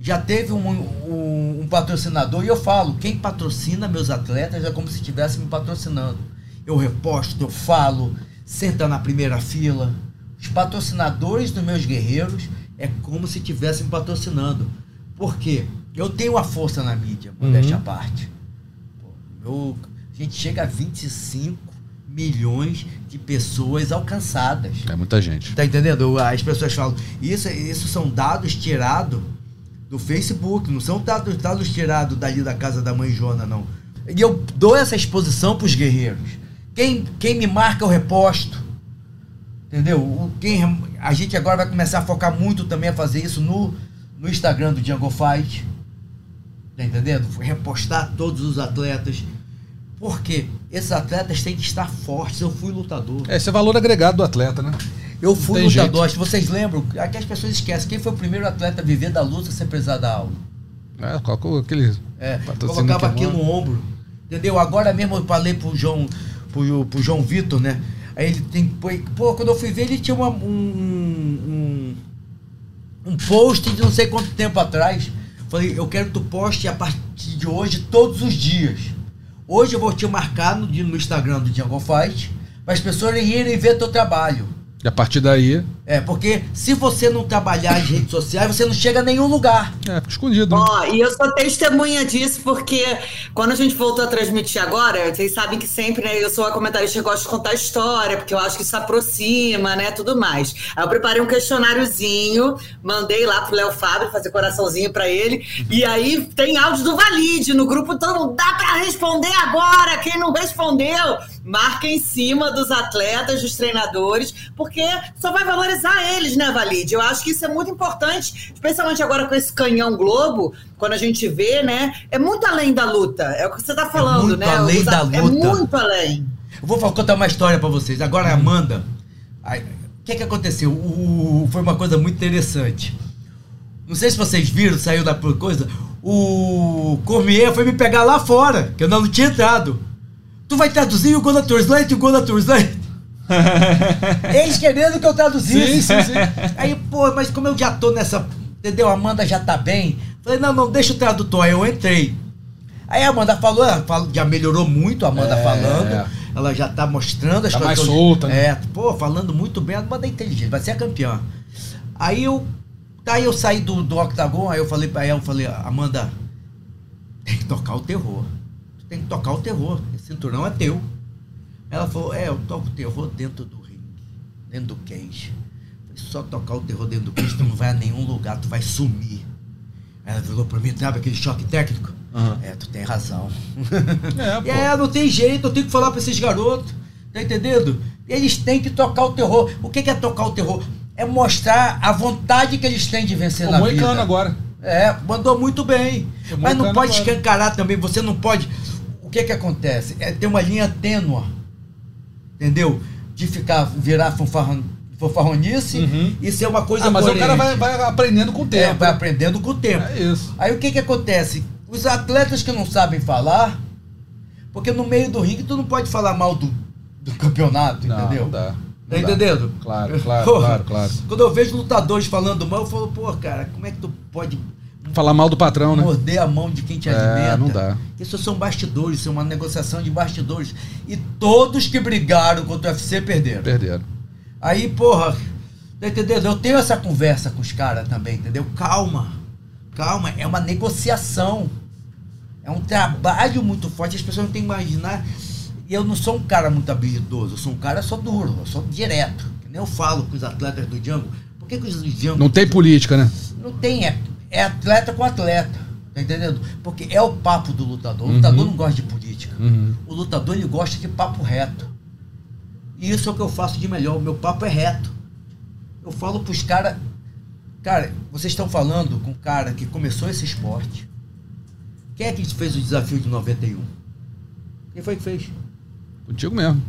[SPEAKER 2] já teve um, um- um patrocinador, e eu falo, quem patrocina meus atletas é como se estivesse me patrocinando. Eu reposto, eu falo, senta na primeira fila. Os patrocinadores dos meus guerreiros é como se estivessem me patrocinando. Por quê? Eu tenho a força na mídia, modéstia à parte. Pô, eu- a gente chega a 25 milhões de pessoas alcançadas.
[SPEAKER 1] É muita gente.
[SPEAKER 2] Tá entendendo? As pessoas falam, isso, isso são dados tirados do Facebook, não são dados, dados tirados dali da casa da mãe Jona, não. E eu dou essa exposição pros guerreiros. Quem, quem me marca, eu reposto. Entendeu? O- Quem, a gente agora vai começar a focar muito também a fazer isso no, no Instagram do Django Fight. Tá entendendo? Repostar todos os atletas. Porque esses atletas têm que estar fortes. Eu fui lutador.
[SPEAKER 1] É, esse é valor agregado do atleta, né?
[SPEAKER 2] Eu fui lutador, que vocês lembram? Aqui as pessoas esquecem. Quem foi o primeiro atleta a viver da luta sem precisar da aula?
[SPEAKER 1] É, colocou aquele.
[SPEAKER 2] É, colocava aqui no ombro. Entendeu? Agora mesmo eu falei pro João, pro, pro João Vitor, né? Aí ele tem. Pô, quando eu fui ver, ele tinha uma- um, um, um post de não sei quanto tempo atrás. Falei, eu quero que tu poste a partir de hoje todos os dias. Hoje eu vou te marcar no, no Instagram do Django Fight, para as pessoas irem ver teu trabalho.
[SPEAKER 1] E a partir daí.
[SPEAKER 2] É, porque se você não trabalhar as redes sociais, você não chega a nenhum lugar.
[SPEAKER 1] É, fica escondido. né?
[SPEAKER 4] Ó, e eu sou testemunha disso porque quando a gente voltou a transmitir agora, vocês sabem que sempre, né, eu sou a comentarista que gosta de contar história, porque eu acho que isso aproxima, né, tudo mais. Aí eu preparei um questionáriozinho, mandei lá pro Léo Fábio fazer coraçãozinho pra ele, e aí tem áudio do Valide no grupo, todo mundo, dá pra responder agora, quem não respondeu, marca em cima dos atletas, dos treinadores, porque só vai valorizar eles, né, Valide? Eu acho que isso é muito importante, especialmente agora com esse canhão Globo, quando a gente vê, né? É muito além da luta. É o que você tá falando,
[SPEAKER 2] muito
[SPEAKER 4] né?
[SPEAKER 2] além
[SPEAKER 4] Os
[SPEAKER 2] da
[SPEAKER 4] É
[SPEAKER 2] luta.
[SPEAKER 4] muito além.
[SPEAKER 2] Eu vou contar uma história pra vocês. Agora a Amanda. O que que aconteceu? O- foi uma coisa muito interessante. Não sei se vocês viram, saiu da coisa. O Cormier foi me pegar lá fora, que eu não tinha entrado. Tu vai traduzir o Gona Translate o Gona Translate? Eles querendo que eu traduzisse.
[SPEAKER 1] Sim, sim, sim.
[SPEAKER 2] Aí, pô, mas como eu já tô nessa. Entendeu? A Amanda já tá bem. Falei, não, não, deixa o tradutor. Aí eu entrei. Aí a Amanda falou, já melhorou muito a Amanda
[SPEAKER 1] É.
[SPEAKER 2] falando. Ela já tá mostrando as
[SPEAKER 1] Tá mais
[SPEAKER 2] que eu-
[SPEAKER 1] solta, né?
[SPEAKER 2] É, pô, falando muito bem. A Amanda é inteligente, vai ser a campeã. Aí eu. Aí eu saí do, do octagon, aí eu falei pra ela, eu falei, Amanda, tem que tocar o terror. Tem que tocar o terror. Cinturão é teu. Ela falou, é, eu toco o terror dentro do ringue, dentro do cage. Falei, Só tocar o terror dentro do cage, tu não vai a nenhum lugar, tu vai sumir. Ela virou pra mim, sabe aquele choque técnico? É, tu tem razão.
[SPEAKER 1] É.
[SPEAKER 2] É, não tem jeito, eu tenho que falar pra esses garotos. Tá entendendo? Eles têm que tocar o terror. O que é tocar o terror? É mostrar a vontade que eles têm de vencer
[SPEAKER 1] O
[SPEAKER 2] na vida.
[SPEAKER 1] agora.
[SPEAKER 2] É, mandou muito bem. Mas não pode
[SPEAKER 1] agora.
[SPEAKER 2] escancarar também, você não pode. O que que acontece? É ter uma linha tênua. Entendeu? De ficar, virar fanfarrão, fanfarronice
[SPEAKER 1] Uhum.
[SPEAKER 2] e ser uma coisa
[SPEAKER 1] Ah, mas o cara vai,
[SPEAKER 2] coerente.
[SPEAKER 1] vai aprendendo com o
[SPEAKER 2] É,
[SPEAKER 1] tempo.
[SPEAKER 2] vai aprendendo com o tempo.
[SPEAKER 1] É isso.
[SPEAKER 2] Aí o que que acontece? Os atletas que não sabem falar, porque no meio do ringue tu não pode falar mal do, do campeonato,
[SPEAKER 1] Não,
[SPEAKER 2] entendeu?
[SPEAKER 1] não dá.
[SPEAKER 2] Tá
[SPEAKER 1] dá.
[SPEAKER 2] entendendo?
[SPEAKER 1] Claro, claro, claro, claro.
[SPEAKER 2] Quando eu vejo lutadores falando mal, eu falo, pô, cara, como é que tu pode
[SPEAKER 1] Falar mal do patrão, né?
[SPEAKER 2] morder a mão de quem te
[SPEAKER 1] É,
[SPEAKER 2] alimenta?
[SPEAKER 1] não dá.
[SPEAKER 2] Isso são bastidores, isso é uma negociação de bastidores. E todos que brigaram contra o UFC perderam.
[SPEAKER 1] Perderam.
[SPEAKER 2] Aí, porra, tá entendendo? Eu tenho essa conversa com os caras também, entendeu? Calma, calma, é uma negociação. É um trabalho muito forte, as pessoas não têm que imaginar. E eu não sou um cara muito habilidoso, eu sou um cara só duro, eu sou direto. Nem eu falo com os atletas do Django. Por que, que os Django.
[SPEAKER 1] Não tem política, né?
[SPEAKER 2] Não tem, é, é atleta com atleta. Tá entendendo? Porque é o papo do lutador. O lutador não gosta de política.
[SPEAKER 1] Uhum.
[SPEAKER 2] O lutador ele gosta de papo reto. E isso é o que eu faço de melhor. O meu papo é reto. Eu falo pros caras. Cara, vocês estão falando com um cara que começou esse esporte. Quem é que fez o desafio de 91? Quem foi que fez?
[SPEAKER 1] Contigo mesmo.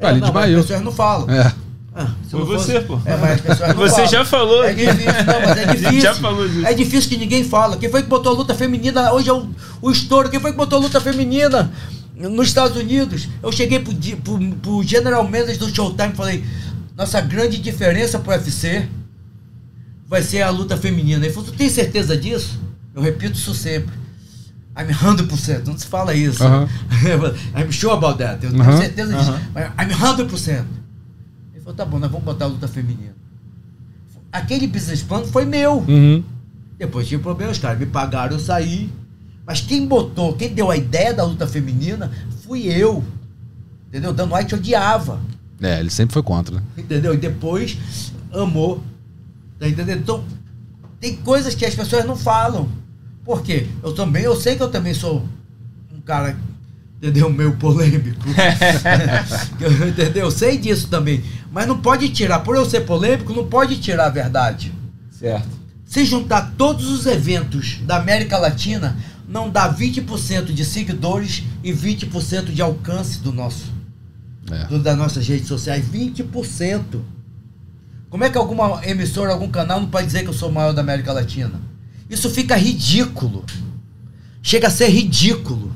[SPEAKER 1] Ah, ele
[SPEAKER 2] não, mas
[SPEAKER 1] desmaiou.
[SPEAKER 2] as pessoas não falam.
[SPEAKER 1] É.
[SPEAKER 2] Ah,
[SPEAKER 3] Foi
[SPEAKER 2] não fosse-
[SPEAKER 3] você, pô.
[SPEAKER 2] É, mas
[SPEAKER 3] Você
[SPEAKER 2] falam.
[SPEAKER 3] já falou.
[SPEAKER 2] É difícil, não, mas é difícil.
[SPEAKER 3] já falou disso.
[SPEAKER 2] É difícil que ninguém fala. Quem foi que botou a luta feminina? Hoje é o, o estouro. Quem foi que botou a luta feminina nos Estados Unidos? Eu cheguei pro, pro, pro General Manager do Showtime e falei: nossa grande diferença pro UFC vai ser a luta feminina. Ele falou: tu tem certeza disso? Eu repito isso sempre. I'm 100%, não se fala isso.
[SPEAKER 1] Aham.
[SPEAKER 2] I'm sure about that. Eu tenho
[SPEAKER 1] Aham.
[SPEAKER 2] certeza disso. Mas I'm 100%. Falou: tá bom, nós vamos botar a luta feminina. Aquele business plan foi meu.
[SPEAKER 1] Uhum.
[SPEAKER 2] Depois tinha problema, os caras me pagaram, eu saí. Mas quem botou, quem deu a ideia da luta feminina fui eu. Entendeu? Dan White odiava.
[SPEAKER 1] É, ele sempre foi contra, né?
[SPEAKER 2] Entendeu? E depois amou. Tá entendendo? Então, tem coisas que as pessoas não falam. Por quê? Eu também, eu sei que eu também sou um cara, entendeu? Meio polêmico. Eu- entendeu? Eu sei disso também. Mas não pode tirar, por eu ser polêmico, não pode tirar a verdade.
[SPEAKER 3] Certo.
[SPEAKER 2] Se juntar todos os eventos da América Latina, não dá 20% de seguidores e 20% de alcance do nosso,
[SPEAKER 1] É.
[SPEAKER 2] do- das nossas redes sociais. 20%. Como é que alguma emissora, algum canal não pode dizer que eu sou o maior da América Latina? Isso fica ridículo. Chega a ser ridículo.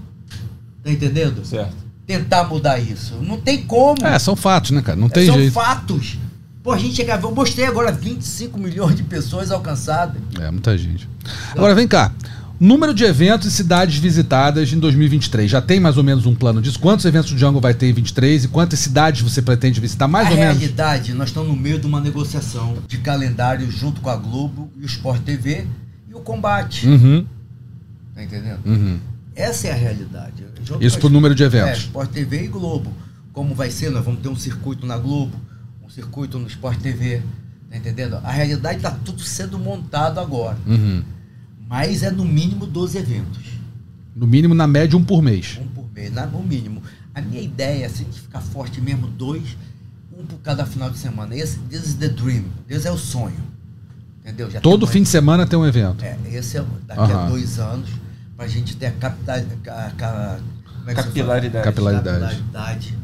[SPEAKER 2] Tá entendendo?
[SPEAKER 3] Certo.
[SPEAKER 2] Tentar mudar isso. Não tem como.
[SPEAKER 1] É, são fatos, né, cara? Não tem
[SPEAKER 2] São
[SPEAKER 1] jeito.
[SPEAKER 2] fatos. Pô, a gente chega. Eu mostrei agora 25 milhões de pessoas alcançadas.
[SPEAKER 1] É, muita gente. Agora, vem cá. Número de eventos e cidades visitadas em 2023. Já tem mais ou menos um plano disso? Quantos eventos o Django vai ter em 23 e quantas cidades você pretende visitar? Mais
[SPEAKER 2] a
[SPEAKER 1] ou menos?
[SPEAKER 2] realidade, nós estamos no meio de uma negociação de calendário junto com a Globo e o Sport TV e o combate.
[SPEAKER 1] Uhum,
[SPEAKER 2] Tá entendendo?
[SPEAKER 1] uhum.
[SPEAKER 2] Essa é a realidade.
[SPEAKER 1] Isso
[SPEAKER 2] a-
[SPEAKER 1] número de
[SPEAKER 2] É,
[SPEAKER 1] eventos.
[SPEAKER 2] Sport TV e Globo. Como vai ser? Nós vamos ter um circuito na Globo, um circuito no Sport TV. Tá entendendo? A realidade está tudo sendo montado agora.
[SPEAKER 1] Uhum.
[SPEAKER 2] Mas é no mínimo 12 eventos.
[SPEAKER 1] No mínimo, na média, um por mês.
[SPEAKER 2] Um por mês, no mínimo. A minha ideia, assim, de ficar forte mesmo, dois, um por cada final de semana. Esse this is the dream. Esse é o sonho. Entendeu? Já
[SPEAKER 1] Todo fim de semana tem um evento.
[SPEAKER 2] É, esse é daqui a
[SPEAKER 1] Aham.
[SPEAKER 2] dois anos, pra gente ter a capital. A, como é?
[SPEAKER 3] Capilaridade.
[SPEAKER 1] Capilaridade.
[SPEAKER 2] Capilaridade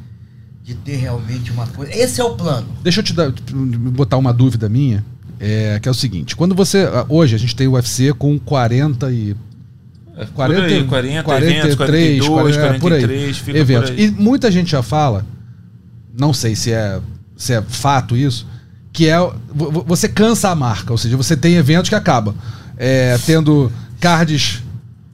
[SPEAKER 2] de ter realmente uma coisa. Esse é o plano.
[SPEAKER 1] Deixa eu te dar- botar uma dúvida minha, é, que é o seguinte. Quando você... Hoje a gente tem o UFC com 40 e...
[SPEAKER 3] É,
[SPEAKER 1] 40,
[SPEAKER 3] por aí, 40 eventos,
[SPEAKER 1] 43,
[SPEAKER 3] 42,
[SPEAKER 1] 40, é, por aí,
[SPEAKER 3] 43,
[SPEAKER 1] eventos.
[SPEAKER 3] por aí.
[SPEAKER 1] E muita gente já fala, não sei se é, se é fato isso, que é vo- vo- você cansa a marca, ou seja, você tem eventos que acabam é, tendo cards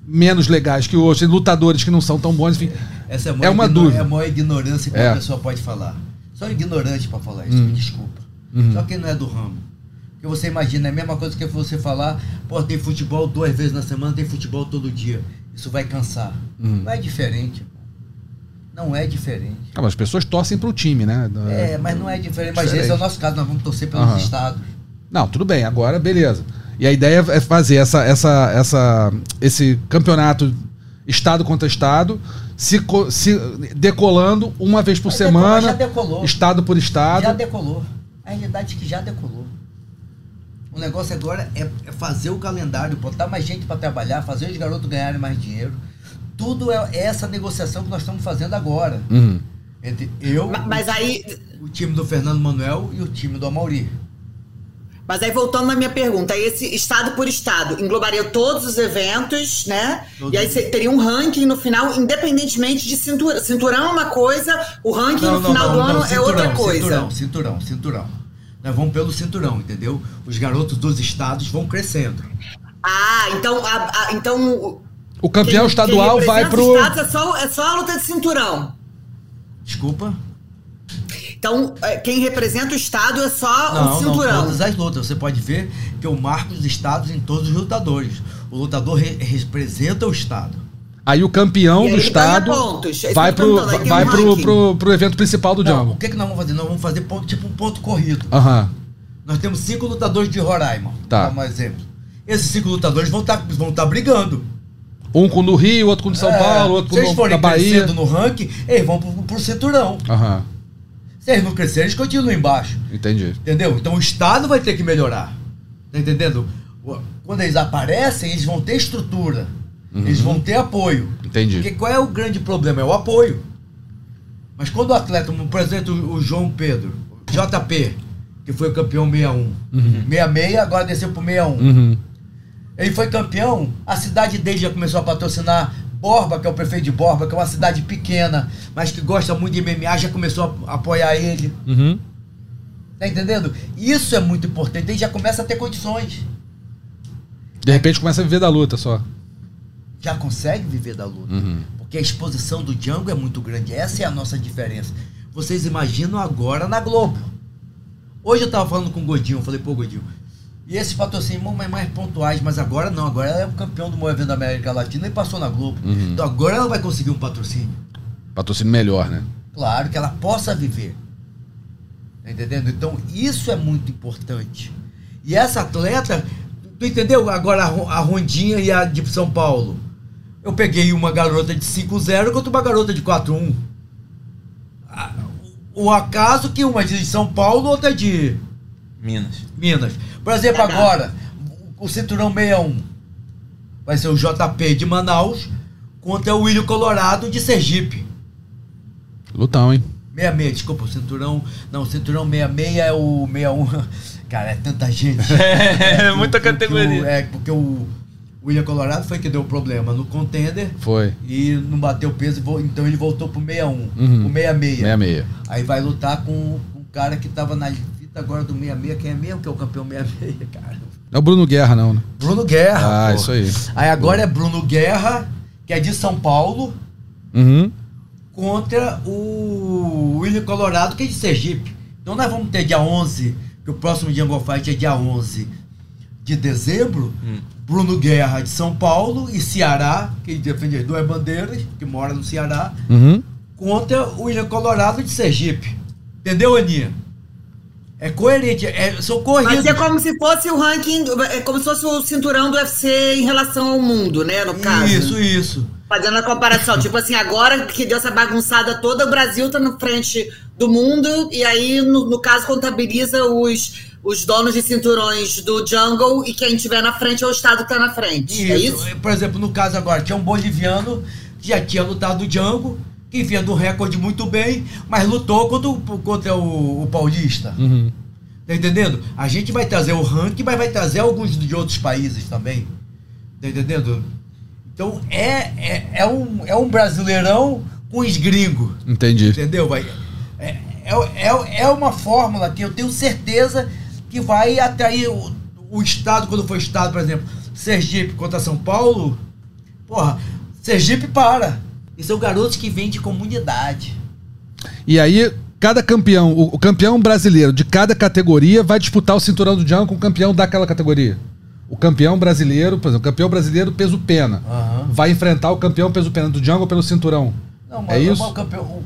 [SPEAKER 1] menos legais que outros, tem lutadores que não são tão bons, enfim.
[SPEAKER 2] Essa é, a
[SPEAKER 1] É uma dúvida.
[SPEAKER 2] É a maior ignorância que
[SPEAKER 1] É.
[SPEAKER 2] uma pessoa pode falar. Só ignorante pra falar isso,
[SPEAKER 1] Uhum.
[SPEAKER 2] me desculpa.
[SPEAKER 1] Uhum.
[SPEAKER 2] Só quem não é do ramo. Porque você imagina, é a mesma coisa que você falar, pô, tem futebol duas vezes na semana, tem futebol todo dia. Isso vai cansar.
[SPEAKER 1] Uhum.
[SPEAKER 2] Não é diferente. Não é diferente.
[SPEAKER 1] Ah, mas as pessoas torcem pro time, né?
[SPEAKER 2] É, mas não é diferente. Mas
[SPEAKER 1] Diferente.
[SPEAKER 2] esse é o nosso caso, nós vamos torcer pelos
[SPEAKER 1] Aham.
[SPEAKER 2] estados.
[SPEAKER 1] Não, tudo bem, agora beleza. E a ideia é fazer essa, essa, essa, esse campeonato estado contra estado, se, se decolando uma vez por
[SPEAKER 2] Mas decolou,
[SPEAKER 1] semana,
[SPEAKER 2] já decolou.
[SPEAKER 1] estado por estado.
[SPEAKER 2] Já decolou. A realidade é que já decolou. O negócio agora é, é fazer o calendário, botar mais gente para trabalhar, fazer os garotos ganharem mais dinheiro. Tudo é é essa negociação que nós estamos fazendo agora.
[SPEAKER 1] Uhum.
[SPEAKER 2] Entre eu,
[SPEAKER 4] Ma- Mas aí,
[SPEAKER 2] o time do Fernando Manuel e o time do Amauri.
[SPEAKER 4] Mas aí voltando na minha pergunta, esse estado por estado englobaria todos os eventos, né?
[SPEAKER 2] Todos.
[SPEAKER 4] E aí você teria um ranking no final, independentemente de cinturão. Cinturão é uma coisa, o ranking no final do ano é outra coisa.
[SPEAKER 2] Cinturão, cinturão, cinturão. Nós vamos pelo cinturão, entendeu? Os garotos dos estados vão crescendo.
[SPEAKER 4] Ah, então, a- a- então o-
[SPEAKER 1] campeão
[SPEAKER 4] quem-
[SPEAKER 1] estadual
[SPEAKER 4] quem
[SPEAKER 1] vai pro.
[SPEAKER 4] os estados é só, é só a luta de cinturão.
[SPEAKER 2] Desculpa?
[SPEAKER 4] Então, é, quem representa o estado é só
[SPEAKER 2] Não,
[SPEAKER 4] o
[SPEAKER 2] não,
[SPEAKER 4] cinturão.
[SPEAKER 2] todas as lutas. Você pode ver que eu marco os estados em todos os lutadores. O lutador re- representa o estado.
[SPEAKER 1] Aí o campeão
[SPEAKER 4] E aí
[SPEAKER 1] do estado.
[SPEAKER 4] É
[SPEAKER 1] vai, pro,
[SPEAKER 4] aí tem
[SPEAKER 1] vai
[SPEAKER 4] um
[SPEAKER 1] pro, pro, pro evento principal do
[SPEAKER 2] Não, o que, que nós vamos fazer? Nós vamos fazer ponto, tipo um ponto corrido.
[SPEAKER 1] Aham.
[SPEAKER 2] Nós temos cinco lutadores de Roraima.
[SPEAKER 1] Tá.
[SPEAKER 2] Como exemplo. Esses cinco lutadores vão estar vão tá brigando.
[SPEAKER 1] Um com o do Rio, outro com o de São
[SPEAKER 2] É,
[SPEAKER 1] Paulo, outro
[SPEAKER 2] Se eles
[SPEAKER 1] com o da
[SPEAKER 2] forem
[SPEAKER 1] Bahia.
[SPEAKER 2] crescendo no ranking, eles vão pro, pro cinturão.
[SPEAKER 1] Aham.
[SPEAKER 2] Se eles não crescerem, eles continuam embaixo.
[SPEAKER 1] Entendi.
[SPEAKER 2] Entendeu? Então o Estado vai ter que melhorar. Tá entendendo? Quando eles aparecem, eles vão ter estrutura. Eles vão ter apoio.
[SPEAKER 1] Entendi.
[SPEAKER 2] Porque qual é o grande problema? É o apoio. Mas quando o atleta, por exemplo, o João Pedro, JP, que foi o campeão 61, 66, agora desceu pro 61.
[SPEAKER 1] Uhum.
[SPEAKER 2] Ele foi campeão, a cidade dele já começou a patrocinar Borba, que é o prefeito de Borba, que é uma cidade pequena, mas que gosta muito de MMA, já começou a apoiar ele.
[SPEAKER 1] Uhum.
[SPEAKER 2] Tá entendendo? Isso é muito importante, ele já começa a ter condições.
[SPEAKER 1] De repente começa a viver da luta só.
[SPEAKER 2] Já consegue viver da luta. Porque a exposição do Django é muito grande. Essa é a nossa diferença. Vocês imaginam agora na Globo. Hoje eu tava falando com o Godinho, falei, pô, Godinho, e esses patrocínios mais, mais pontuais, mas agora não, agora ela é o campeão do maior evento da América Latina e passou na Globo. Então agora ela vai conseguir um patrocínio.
[SPEAKER 1] Patrocínio melhor, né?
[SPEAKER 2] Claro, que ela possa viver. Tá entendendo? Então, isso é muito importante. E essa atleta, tu entendeu agora a, a Rondinha e a de São Paulo? Eu peguei uma garota de 5-0 contra uma garota de 4-1. Ah, O acaso que uma é de São Paulo, outra é de
[SPEAKER 3] Minas.
[SPEAKER 2] Minas. Por exemplo,
[SPEAKER 4] Caraca.
[SPEAKER 2] agora, o cinturão 61 vai ser o JP de Manaus contra o William Colorado de Sergipe.
[SPEAKER 1] Lutão, hein?
[SPEAKER 2] 66, desculpa, o cinturão. Não, o cinturão 66 é o 61. Cara, é tanta gente.
[SPEAKER 3] É, muita
[SPEAKER 2] porque
[SPEAKER 3] categoria.
[SPEAKER 2] o- é, porque o William Colorado foi que deu problema no contender
[SPEAKER 1] Foi.
[SPEAKER 2] e não bateu peso, então ele voltou pro 61,
[SPEAKER 1] Uhum.
[SPEAKER 2] o 66.
[SPEAKER 1] 66.
[SPEAKER 2] Aí vai lutar com um cara que tava na agora do 66, quem é mesmo que é o campeão 66, cara?
[SPEAKER 1] Não é o Bruno Guerra, não, né?
[SPEAKER 2] Bruno Guerra.
[SPEAKER 1] Ah,
[SPEAKER 2] pô.
[SPEAKER 1] isso aí.
[SPEAKER 2] Aí agora é Bruno Guerra, que é de São Paulo,
[SPEAKER 1] Uhum.
[SPEAKER 2] contra o William Colorado, que é de Sergipe. Então nós vamos ter dia 11, que o próximo Jungle Fight é dia 11 de dezembro. Bruno Guerra de São Paulo e Ceará, que defende as duas bandeiras, que mora no Ceará,
[SPEAKER 1] Uhum.
[SPEAKER 2] contra o William Colorado de Sergipe. Entendeu, Aninha? É coerente, é, são corridos.
[SPEAKER 4] Vai ser como se fosse o ranking, é como se fosse o cinturão do UFC em relação ao mundo, né? No caso.
[SPEAKER 2] Isso, isso.
[SPEAKER 4] Fazendo a comparação. tipo assim, agora que deu essa bagunçada toda, o Brasil tá na frente do mundo, e aí, no, no caso, contabiliza os, os donos de cinturões do jungle, e quem tiver na frente é o Estado que tá na frente. É isso?
[SPEAKER 2] Por exemplo, no caso agora, tinha um boliviano que já tinha lutado o Django, que vinha do recorde muito bem, mas lutou contra o, contra o, o paulista.
[SPEAKER 1] Uhum.
[SPEAKER 2] Tá entendendo? A gente vai trazer o ranking, mas vai trazer alguns de outros países também. Tá entendendo? Então é, é, é, um, é um brasileirão com os gringos.
[SPEAKER 1] Entendi.
[SPEAKER 2] Entendeu? Vai, é, é, é, é uma fórmula que eu tenho certeza que vai atrair o, o Estado, quando for Estado, por exemplo, Sergipe contra São Paulo. Porra, Sergipe para. E são garotos que vêm de comunidade.
[SPEAKER 1] E aí, cada campeão, o, campeão brasileiro de cada categoria vai disputar o cinturão do Django com o campeão daquela categoria. O campeão brasileiro, por exemplo, o campeão brasileiro peso pena,
[SPEAKER 2] Aham.
[SPEAKER 1] vai enfrentar o campeão peso pena do Django pelo cinturão.
[SPEAKER 2] Não,
[SPEAKER 1] é isso?
[SPEAKER 2] o, campeão-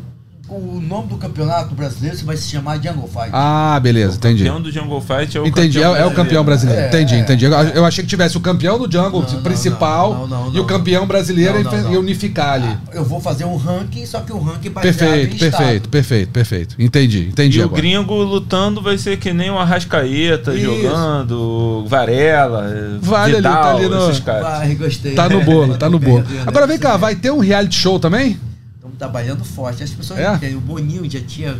[SPEAKER 2] o- o nome do campeonato brasileiro vai se chamar Jungle Fight.
[SPEAKER 1] Ah, beleza, entendi.
[SPEAKER 3] O campeão do Jungle Fight é o
[SPEAKER 1] Entendi, é,
[SPEAKER 3] campeão
[SPEAKER 1] é o campeão brasileiro.
[SPEAKER 2] É,
[SPEAKER 1] entendi,
[SPEAKER 2] é.
[SPEAKER 1] entendi. Eu, eu achei que tivesse o campeão do Jungle
[SPEAKER 2] Não,
[SPEAKER 1] principal
[SPEAKER 2] não, não, não,
[SPEAKER 1] e o campeão brasileiro
[SPEAKER 2] Não,
[SPEAKER 1] e
[SPEAKER 2] não,
[SPEAKER 1] fe-
[SPEAKER 2] não.
[SPEAKER 1] e unificar ali.
[SPEAKER 2] Eu vou fazer um ranking, só que um ranking baseado
[SPEAKER 1] perfeito,
[SPEAKER 2] em
[SPEAKER 1] perfeito, perfeito, perfeito. Entendi, entendi
[SPEAKER 3] E o
[SPEAKER 1] agora.
[SPEAKER 3] gringo lutando vai ser que nem o Arrascaeta
[SPEAKER 2] Isso.
[SPEAKER 3] jogando, Varela,
[SPEAKER 1] Vale ali,
[SPEAKER 3] Vidal,
[SPEAKER 1] tá ali no-
[SPEAKER 3] esses caras.
[SPEAKER 2] Vai, gostei.
[SPEAKER 1] Tá no bolo, tá no bolo. Agora vem cá, vai ter um reality show também?
[SPEAKER 2] Trabalhando forte. As pessoas
[SPEAKER 1] É?
[SPEAKER 2] entendem. O Boninho já tinha.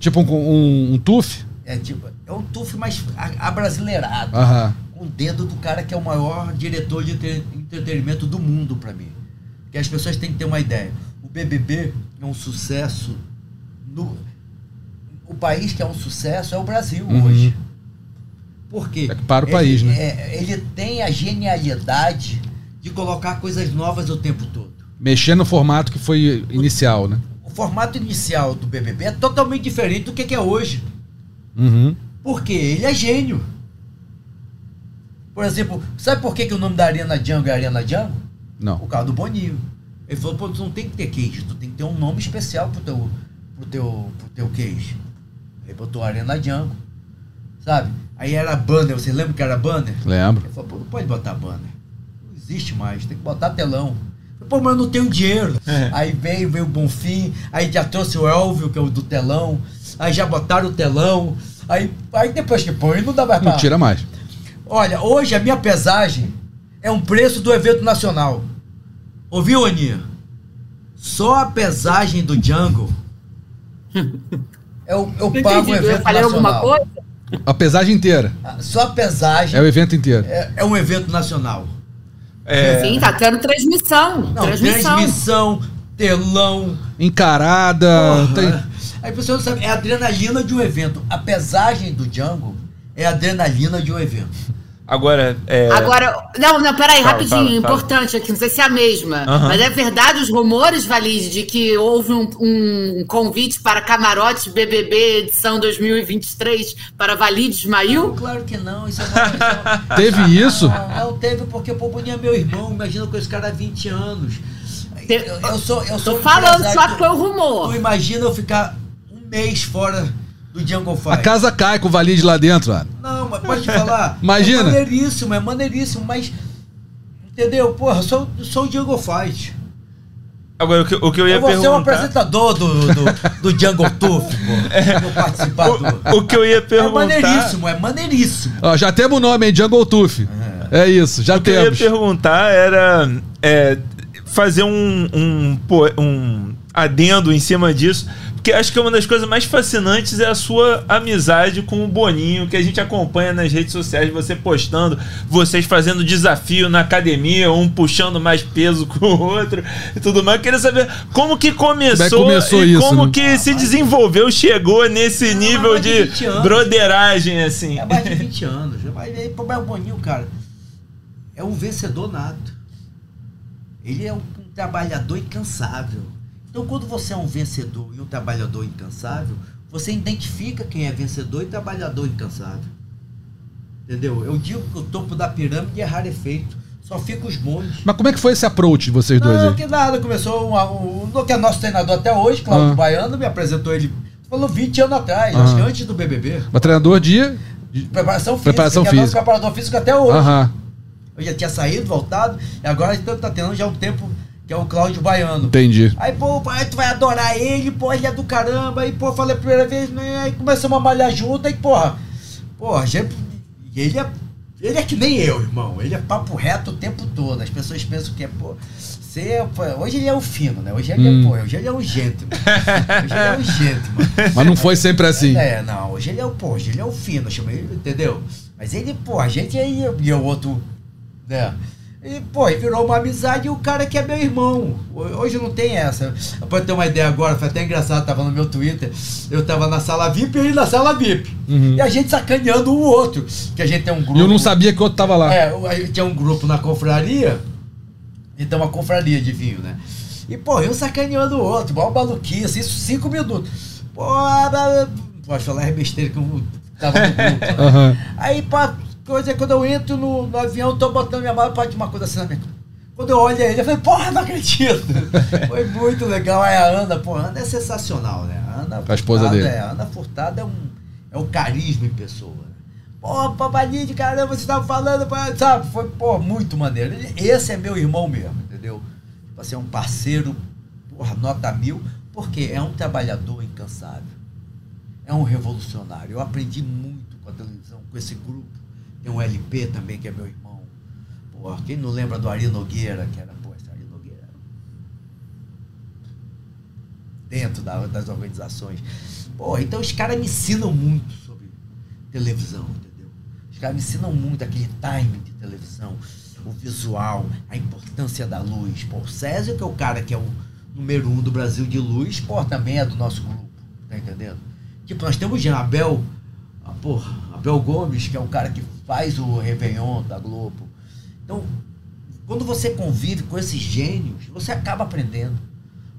[SPEAKER 1] Tipo um, um, um tuf?
[SPEAKER 2] É, tipo, é um tuf mais abrasileirado.
[SPEAKER 1] Aham.
[SPEAKER 2] Com o dedo do cara que é o maior diretor de entre- entretenimento do mundo pra mim. Que as pessoas têm que ter uma ideia. O BBB é um sucesso. No, o país que é um sucesso é o Brasil
[SPEAKER 1] Uhum.
[SPEAKER 2] hoje. Por quê?
[SPEAKER 1] É que para o
[SPEAKER 2] Ele-
[SPEAKER 1] país, né?
[SPEAKER 2] é, ele tem a genialidade de colocar coisas novas o tempo todo.
[SPEAKER 1] Mexer no formato que foi inicial, né?
[SPEAKER 2] O formato inicial do BBB é totalmente diferente do que é hoje.
[SPEAKER 1] Uhum.
[SPEAKER 2] Porque ele é gênio. Por exemplo, sabe por que, que o nome da Arena Django é Arena Django?
[SPEAKER 1] Não.
[SPEAKER 2] Por causa do Boninho. Ele falou, pô, tu não tem que ter queijo, tu tem que ter um nome especial pro teu, pro teu, pro teu queijo. Aí botou Arena Django. Sabe? Aí era banner, você lembra que era banner?
[SPEAKER 1] Lembro.
[SPEAKER 2] Ele falou, pô, não pode botar banner. Não existe mais, tem que botar telão. Eu falei, Pô, mas eu não tenho dinheiro.
[SPEAKER 3] É.
[SPEAKER 2] Aí veio, veio o Bonfim, aí já trouxe o Elvio, que é o do telão. Aí já botaram o telão. Aí, aí depois que põe, não dá mais pra...
[SPEAKER 1] Não tira mais.
[SPEAKER 2] Olha, hoje a minha pesagem é um preço do evento nacional. Ouviu, Aninha? Só a pesagem do Django. Eu, eu
[SPEAKER 4] Não
[SPEAKER 2] pago o
[SPEAKER 4] entendi, eu
[SPEAKER 2] evento
[SPEAKER 4] falei alguma
[SPEAKER 2] nacional.
[SPEAKER 4] coisa?
[SPEAKER 1] A pesagem inteira.
[SPEAKER 2] Só a pesagem
[SPEAKER 1] É o evento inteiro.
[SPEAKER 2] é, é um evento nacional.
[SPEAKER 3] É,
[SPEAKER 4] Sim, tá tendo transmissão.
[SPEAKER 2] Não,
[SPEAKER 4] transmissão.
[SPEAKER 2] transmissão, telão.
[SPEAKER 1] Encarada. tem-
[SPEAKER 2] Aí você não sabe, é a adrenalina de um evento. A pesagem do Django é a adrenalina de um evento.
[SPEAKER 3] Agora, é,
[SPEAKER 4] Agora, não, não, peraí,
[SPEAKER 3] Fala,
[SPEAKER 4] rapidinho,
[SPEAKER 3] fala, fala.
[SPEAKER 4] importante aqui, não sei se é a mesma.
[SPEAKER 3] Aham.
[SPEAKER 4] Mas é verdade os rumores, Valide, de que houve um, um convite para camarote BBB edição 2023 para Valide Ismail?
[SPEAKER 2] Claro que não, isso é uma é-
[SPEAKER 1] Teve isso?
[SPEAKER 2] Não, não teve porque o Boninho é meu irmão, imagina com esse cara há 20 anos. Eu, eu sou, eu sou
[SPEAKER 4] Tô
[SPEAKER 2] um
[SPEAKER 4] falando só que foi o rumor.
[SPEAKER 2] Tu imagina eu ficar um mês fora do Jungle Fight.
[SPEAKER 1] A casa cai com o valide lá dentro, mano.
[SPEAKER 2] Não, mas pode te falar.
[SPEAKER 1] Imagina.
[SPEAKER 2] É maneiríssimo, é maneiríssimo, mas. Entendeu? Porra, eu sou, sou o Jungle Fight.
[SPEAKER 3] agora o que, o que eu ia
[SPEAKER 2] Eu vou ser o
[SPEAKER 3] perguntar.
[SPEAKER 2] apresentador do, do, do Jungle Tooth, pô. Vou participar do.
[SPEAKER 3] O, o que eu ia
[SPEAKER 2] É
[SPEAKER 3] perguntar.
[SPEAKER 2] maneiríssimo, é maneiríssimo.
[SPEAKER 1] Ó, já temos o nome, hein? Jungle Tooth. É isso, já
[SPEAKER 3] O que eu ia
[SPEAKER 1] temos.
[SPEAKER 3] perguntar era é, fazer um, um, um adendo em cima disso. Porque acho que uma das coisas mais fascinantes é a sua amizade com o Boninho, que a gente acompanha nas redes sociais, você postando, vocês fazendo desafio na academia, um puxando mais peso que o outro e tudo mais. Eu queria saber como que começou,
[SPEAKER 1] Como é que começou
[SPEAKER 3] e
[SPEAKER 1] isso,
[SPEAKER 3] como
[SPEAKER 1] né?
[SPEAKER 3] que se desenvolveu, chegou nesse
[SPEAKER 2] Não,
[SPEAKER 3] nível
[SPEAKER 2] de
[SPEAKER 3] de
[SPEAKER 2] 20 anos.
[SPEAKER 3] broderagem, assim.
[SPEAKER 2] É mais de 20 anos. Mas o Boninho, cara, é um vencedor nato. Ele é um trabalhador incansável. Então, quando você é um vencedor e um trabalhador incansável, você identifica quem é vencedor e trabalhador incansável. Entendeu? Eu digo que o topo da pirâmide é rarefeito. Só fica os montes.
[SPEAKER 1] Mas como é que foi esse approach de vocês dois
[SPEAKER 2] Não, que nada. Começou um, um, que é nosso treinador até hoje, Cláudio
[SPEAKER 1] Ah.
[SPEAKER 2] Baiano, me apresentou ele. Falou 20 anos atrás,
[SPEAKER 1] Ah.
[SPEAKER 2] acho que antes do BBB.
[SPEAKER 1] Mas treinador de. de-
[SPEAKER 2] Preparação física.
[SPEAKER 1] Preparação
[SPEAKER 2] que é nosso
[SPEAKER 1] física.
[SPEAKER 2] preparador físico até hoje.
[SPEAKER 1] Aham.
[SPEAKER 2] Eu já tinha saído, voltado, e agora então tá tendo já um tempo que é o Cláudio Baiano.
[SPEAKER 1] Entendi.
[SPEAKER 2] Aí, pô, pai, tu vai adorar ele, pô, ele é do caramba. Aí, pô, falei a primeira vez, né? Aí começamos a malhar junto, aí, porra. Porra, gente, ele é. Ele é que nem eu, irmão. Ele é papo reto o tempo todo. As pessoas pensam que é, pô. Você é, pô, hoje ele é o fino, né? Hoje ele
[SPEAKER 1] Hum.
[SPEAKER 2] é, pô, hoje ele é o gentleman. Hoje ele é o gentleman.
[SPEAKER 1] Mas não foi sempre assim.
[SPEAKER 2] É, não, hoje ele é o, pô, hoje ele é o fino, chama ele, entendeu? Mas ele, pô, a gente aí, e o outro, né? E, pô, virou uma amizade e o cara que é meu irmão. Ho- Hoje não tem essa. Pra ter uma ideia agora, foi até engraçado, tava no meu Twitter, eu tava na sala VIP e ele na sala VIP.
[SPEAKER 1] Uhum.
[SPEAKER 2] E a gente sacaneando o outro. Que a gente tem um grupo.
[SPEAKER 1] Eu não sabia que o outro tava lá.
[SPEAKER 2] É, o- aí tinha um grupo na confraria, então uma confraria de vinho, né? E, pô, eu sacaneando o outro, igual maluquice, isso cinco minutos. Pô, ah, pode falar é besteira que eu tava no grupo.
[SPEAKER 1] Aham.
[SPEAKER 2] Aí, pá, coisa, quando eu entro no, no avião, tô botando minha mala, pode uma coisa assim na minha Quando eu olho ele, eu falei, porra, não acredito. Foi muito legal. Aí a Ana, pô, a Ana é sensacional, né? A, Ana
[SPEAKER 1] A esposa dele.
[SPEAKER 2] É, a Ana Furtado é um, é um carisma em pessoa. né? Pô, papalinho de caramba, você tava falando, sabe? Foi, pô, muito maneiro. Esse é meu irmão mesmo, entendeu? Tipo assim, é um parceiro, porra, nota mil, porque é um trabalhador incansável. É um revolucionário. Eu aprendi muito com a televisão, com esse grupo. Tem um LP também, que é meu irmão. Porra, quem não lembra do Ari Nogueira, que era, pô, esse Ari Nogueira. Dentro da- das organizações. Porra, então os caras me ensinam muito sobre televisão, entendeu? Os caras me ensinam muito aquele time de televisão, o visual, a importância da luz. Pô, o Césio, que é o cara que é o número um do Brasil de luz, pô, também é do nosso grupo, tá entendendo? Tipo, nós temos já Abel, ah, porra, Abel Gomes, que é o cara que faz o Réveillon da Globo. Então, quando você convive com esses gênios, você acaba aprendendo.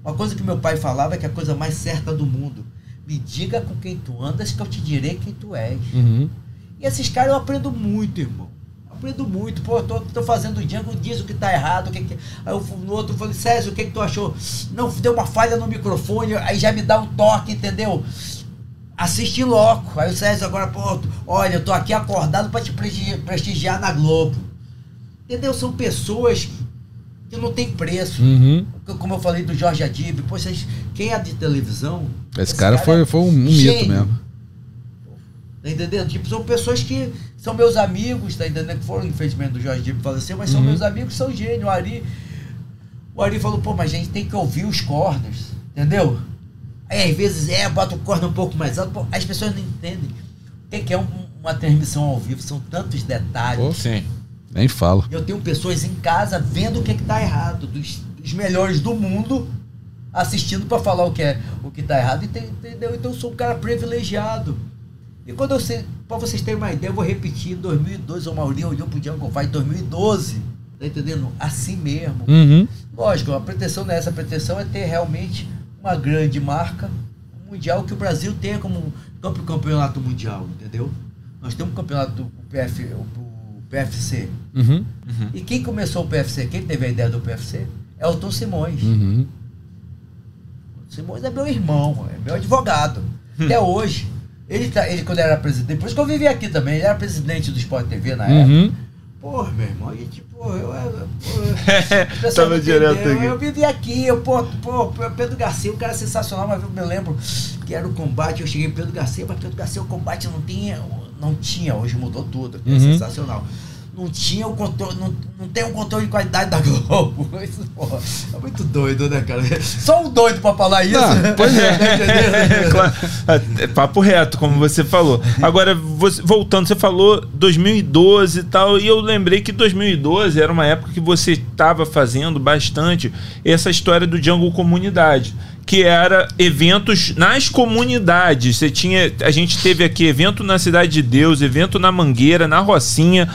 [SPEAKER 2] Uma coisa que meu pai falava é que a coisa mais certa do mundo. Me diga com quem tu andas que eu te direi quem tu és.
[SPEAKER 1] Uhum.
[SPEAKER 2] E esses caras eu aprendo muito, irmão. Aprendo muito. Pô, tô, tô fazendo o Django, diz o que tá errado. O que que... Aí eu, fui no outro falei, Césio, o que, que tu achou? Não, deu uma falha no microfone, aí já me dá um toque, entendeu? Assiste logo. Aí o Césio agora, pô, olha, eu tô aqui acordado pra te prestigiar, na Globo. Entendeu? São pessoas que não tem preço.
[SPEAKER 1] Uhum.
[SPEAKER 2] Como eu falei do Jorge Adib, pô, vocês, quem é de televisão?
[SPEAKER 1] Esse, cara, foi,
[SPEAKER 2] é
[SPEAKER 1] foi um, um mito
[SPEAKER 2] gênio.
[SPEAKER 1] mesmo.
[SPEAKER 2] Tá entendendo? Tipo, são pessoas que são meus amigos, tá entendendo? Que foram, infelizmente, do Jorge Dib faleceu, mas são
[SPEAKER 1] Uhum.
[SPEAKER 2] meus amigos, são gênio. O Ari. O Ari falou, pô, mas a gente tem que ouvir os corners, entendeu? Aí às vezes é, bota o corner um pouco mais alto, pô, as pessoas não entendem. O que que é um- uma transmissão ao vivo? São tantos detalhes.
[SPEAKER 3] Sim.
[SPEAKER 1] Nem falo.
[SPEAKER 2] Eu tenho pessoas em casa vendo o que que tá errado, dos, dos melhores do mundo, assistindo para falar o que é o que tá errado, ente- entendeu? Então eu sou um cara privilegiado. E quando eu sei, para vocês terem uma ideia, eu vou repetir, em 2012 o Maurinho olhou pro Django Fight, em 2012, tá entendendo? Assim mesmo.
[SPEAKER 1] Uhum.
[SPEAKER 2] Lógico, a pretensão não é essa, a pretensão é ter realmente uma grande marca mundial que o Brasil tenha como campe- campeonato mundial, entendeu? Nós temos um campeonato do PF, o PFC.
[SPEAKER 1] Uhum.
[SPEAKER 2] E quem começou o PFC, quem teve a ideia do PFC? É o Tom Simões.
[SPEAKER 1] Uhum.
[SPEAKER 2] O Simões é meu irmão, é meu advogado. Até hoje. Ele, tá, ele, quando era presidente, por isso que eu vivi aqui também, ele era presidente do Sport TV na época.
[SPEAKER 1] Uhum.
[SPEAKER 2] Porra, meu irmão, a gente, pô, eu, eu, eu,
[SPEAKER 3] Tava direto aqui.
[SPEAKER 2] Eu vivi aqui, eu, pô, pô, Pedro Garcia, o cara é sensacional, mas eu me lembro que era o combate, eu cheguei em Pedro Garcia, mas Pedro Garcia o combate não tinha, não tinha, hoje mudou tudo, é
[SPEAKER 1] Uhum.
[SPEAKER 2] sensacional. Não tinha o controle, não, não tem o controle de qualidade da Globo. Isso, porra, é muito doido, né, cara? Só um doido pra falar isso.
[SPEAKER 1] Não, pois é.
[SPEAKER 3] É, claro. É papo reto, como você falou. Agora, você- voltando, você falou 2012 e tal, e eu lembrei que 2012 era uma época que você estava fazendo bastante essa história do Jungle Comunidade. Que era eventos nas comunidades. Você tinha. A gente teve aqui evento na Cidade de Deus, evento na Mangueira, na Rocinha.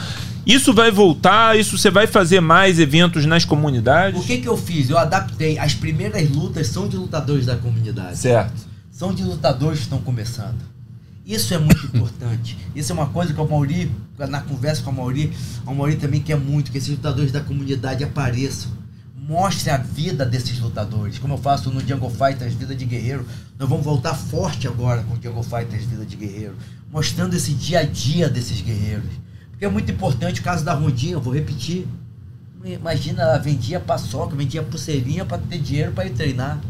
[SPEAKER 3] Isso vai voltar? Isso você vai fazer mais eventos nas comunidades?
[SPEAKER 2] O que que eu fiz? Eu adaptei. As primeiras lutas são de lutadores da comunidade.
[SPEAKER 3] Certo.
[SPEAKER 2] são de lutadores que estão começando. Isso é muito importante. Isso é uma coisa que o Mauri, na conversa com o Mauri, o Mauri também quer muito que esses lutadores da comunidade apareçam. Mostre a vida desses lutadores. Como eu faço no Jungle Fighters Vida de Guerreiro, nós vamos voltar forte agora com o Jungle Fighters Vida de Guerreiro. Mostrando esse dia a dia desses guerreiros. Porque é muito importante o caso da Rondinha, eu vou repetir. Imagina, ela vendia paçoca, vendia pulseirinha para ter dinheiro para ir treinar.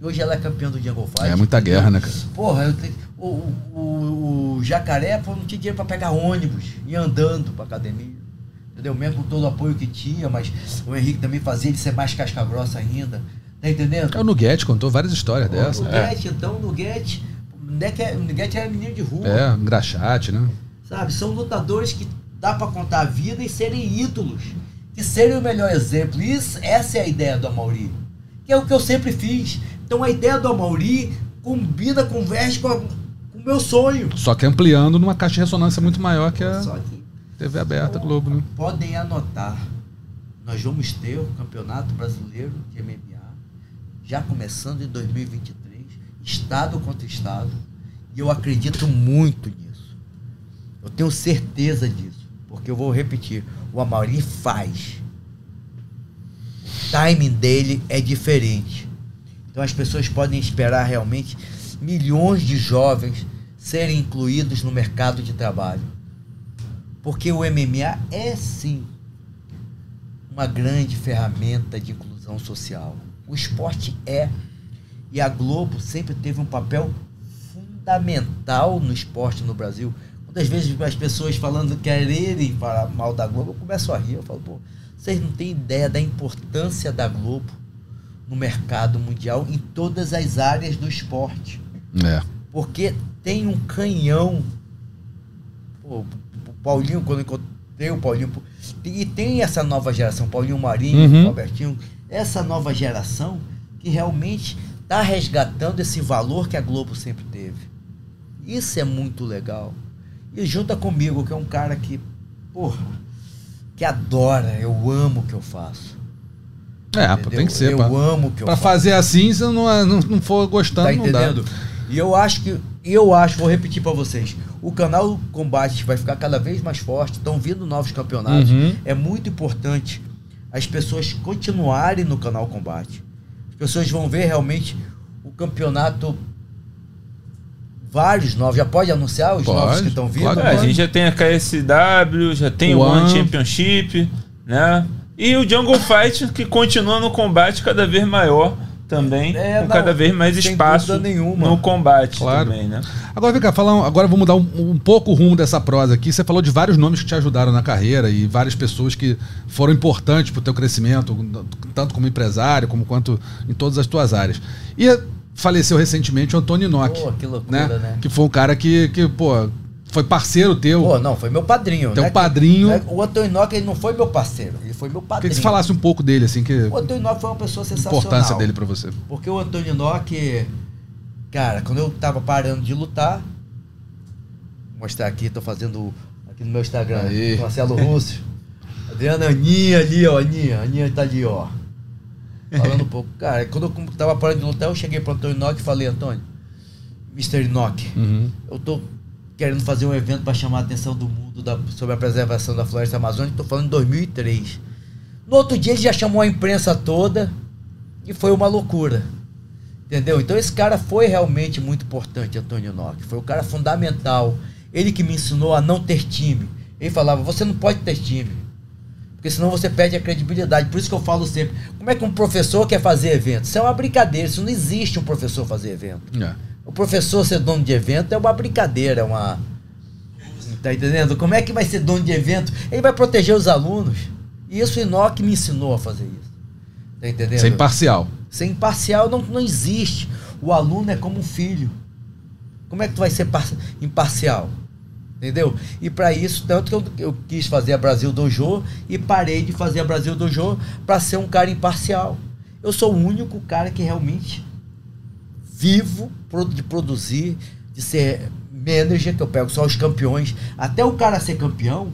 [SPEAKER 2] E hoje ela é campeã do Jungle Fight.
[SPEAKER 1] É muita guerra, né, cara?
[SPEAKER 2] Porra, te- o, o, o- o jacaré pô, não tinha dinheiro pra pegar ônibus e andando pra academia. Entendeu? Mesmo com todo o apoio que tinha, mas o Henrique também fazia ele ser mais casca grossa ainda. Tá entendendo?
[SPEAKER 1] É o Nuguete contou várias histórias
[SPEAKER 2] O
[SPEAKER 1] dessas.
[SPEAKER 2] Nuguete, então, o Nuguete, o Nuguete é- o Nuguete era menino de rua.
[SPEAKER 1] É, engraxate, né?
[SPEAKER 2] Sabe? São lutadores que dá pra contar a vida e serem ídolos. Que serem o melhor exemplo. Isso, essa é a ideia do Amauri. Que é o que eu sempre fiz. Então a ideia do Amauri combina, converge com, a- com o meu sonho.
[SPEAKER 1] Só que ampliando numa caixa de ressonância muito maior que a
[SPEAKER 2] que
[SPEAKER 1] TV aberta Globo, né?
[SPEAKER 2] podem anotar. Nós vamos ter o Campeonato Brasileiro de MMA, já começando em 2023, estado contra estado, e eu acredito muito nisso. Eu tenho certeza disso, porque eu vou repetir, o Amauri faz. O timing dele é diferente. Então as pessoas podem esperar realmente milhões de jovens serem incluídos no mercado de trabalho. Porque o MMA é sim uma grande ferramenta de inclusão social. O esporte é. E a Globo sempre teve um papel fundamental no esporte no Brasil. Muitas vezes as pessoas falando quererem falar mal da Globo, eu começo a rir. Eu falo, pô, vocês não têm ideia da importância da Globo no mercado mundial em todas as áreas do esporte
[SPEAKER 1] É.
[SPEAKER 2] porque tem um canhão. Pô, o Paulinho, quando encontrei o Paulinho, e tem essa nova geração, Paulinho Marinho,
[SPEAKER 1] Uhum.
[SPEAKER 2] Robertinho, essa nova geração que realmente está resgatando esse valor que a Globo sempre teve. Isso é muito legal. E junta comigo, que é um cara que, porra, que adora, eu amo o que eu faço.
[SPEAKER 1] É,
[SPEAKER 2] entendeu?
[SPEAKER 1] tem que ser.
[SPEAKER 2] Eu
[SPEAKER 1] pra,
[SPEAKER 2] amo o que eu
[SPEAKER 1] pra
[SPEAKER 2] faço.
[SPEAKER 1] fazer assim, se não, não, não for gostando,
[SPEAKER 2] Tá entendendo? E eu acho que, eu acho, vou repetir pra vocês, o canal Combate vai ficar cada vez mais forte, estão vindo novos campeonatos.
[SPEAKER 1] Uhum.
[SPEAKER 2] É muito importante as pessoas continuarem no canal Combate. As pessoas vão ver realmente o campeonato vários novos, já pode anunciar os
[SPEAKER 1] Pode,
[SPEAKER 2] novos que estão vindo?
[SPEAKER 1] claro.
[SPEAKER 3] É, a gente já tem a KSW, já tem o
[SPEAKER 1] One.
[SPEAKER 3] Championship, né? E o Jungle Fight que continua no combate cada vez maior também,
[SPEAKER 2] É,
[SPEAKER 3] com
[SPEAKER 2] não,
[SPEAKER 3] cada vez mais espaço
[SPEAKER 2] nenhuma.
[SPEAKER 3] no combate
[SPEAKER 1] Claro.
[SPEAKER 3] também, né?
[SPEAKER 1] Agora, vem cá, falar, agora vou mudar um, um pouco o rumo dessa prosa aqui. Você falou de vários nomes que te ajudaram na carreira e várias pessoas que foram importantes para o teu crescimento, tanto como empresário, como quanto em todas as tuas áreas. E faleceu recentemente o Antônio.
[SPEAKER 2] Pô, que loucura, né?
[SPEAKER 1] Que foi um cara que, que pô, foi parceiro teu.
[SPEAKER 2] Pô, não, foi meu padrinho.
[SPEAKER 1] Teu
[SPEAKER 2] né?
[SPEAKER 1] padrinho.
[SPEAKER 2] Que- né? O Antônio Inoki, ele não foi meu parceiro, ele foi meu
[SPEAKER 1] Queria
[SPEAKER 2] padrinho.
[SPEAKER 1] que você falasse um pouco dele, assim, que
[SPEAKER 2] O Antônio Inoki foi uma pessoa sensacional.
[SPEAKER 1] importância dele para você.
[SPEAKER 2] Porque o Antônio Inoki, cara, quando eu tava parando de lutar, vou mostrar aqui, tô fazendo aqui no meu Instagram,
[SPEAKER 1] Aí.
[SPEAKER 2] Marcelo Russo. Adriana Aninha ali, ó, Aninha, Aninha tá ali, ó. Falando um pouco. Cara, quando eu tava parando de lutar, eu cheguei pro Antônio Inoki e falei, Antônio, Mr. Inoki,
[SPEAKER 1] Uhum.
[SPEAKER 2] eu tô querendo fazer um evento para chamar a atenção do mundo da- sobre a preservação da floresta amazônica, tô falando em 2003. No outro dia ele já chamou a imprensa toda e foi uma loucura. Entendeu? Então esse cara foi realmente muito importante, Antônio Nock. Foi o cara fundamental. Ele que me ensinou a não ter time. Ele falava, você não pode ter time. Porque senão você perde a credibilidade. Por isso que eu falo sempre, como é que um professor quer fazer evento? Isso é uma brincadeira, isso não existe um professor fazer evento.
[SPEAKER 1] É.
[SPEAKER 2] O professor ser dono de evento é uma brincadeira, é uma. Tá entendendo? Como é que vai ser dono de evento? Ele vai proteger os alunos. E isso o Enoch me ensinou a fazer isso. Tá entendendo?
[SPEAKER 1] Ser imparcial.
[SPEAKER 2] Ser imparcial não, não existe. O aluno é como um filho. Como é que tu vai ser par- imparcial? Entendeu? E para isso, tanto que eu, eu quis fazer a Brasil Dojo e parei de fazer a Brasil Dojo para ser um cara imparcial. Eu sou o único cara que realmente vivo de produzir, de ser manager, que eu pego só os campeões. Até o cara ser campeão,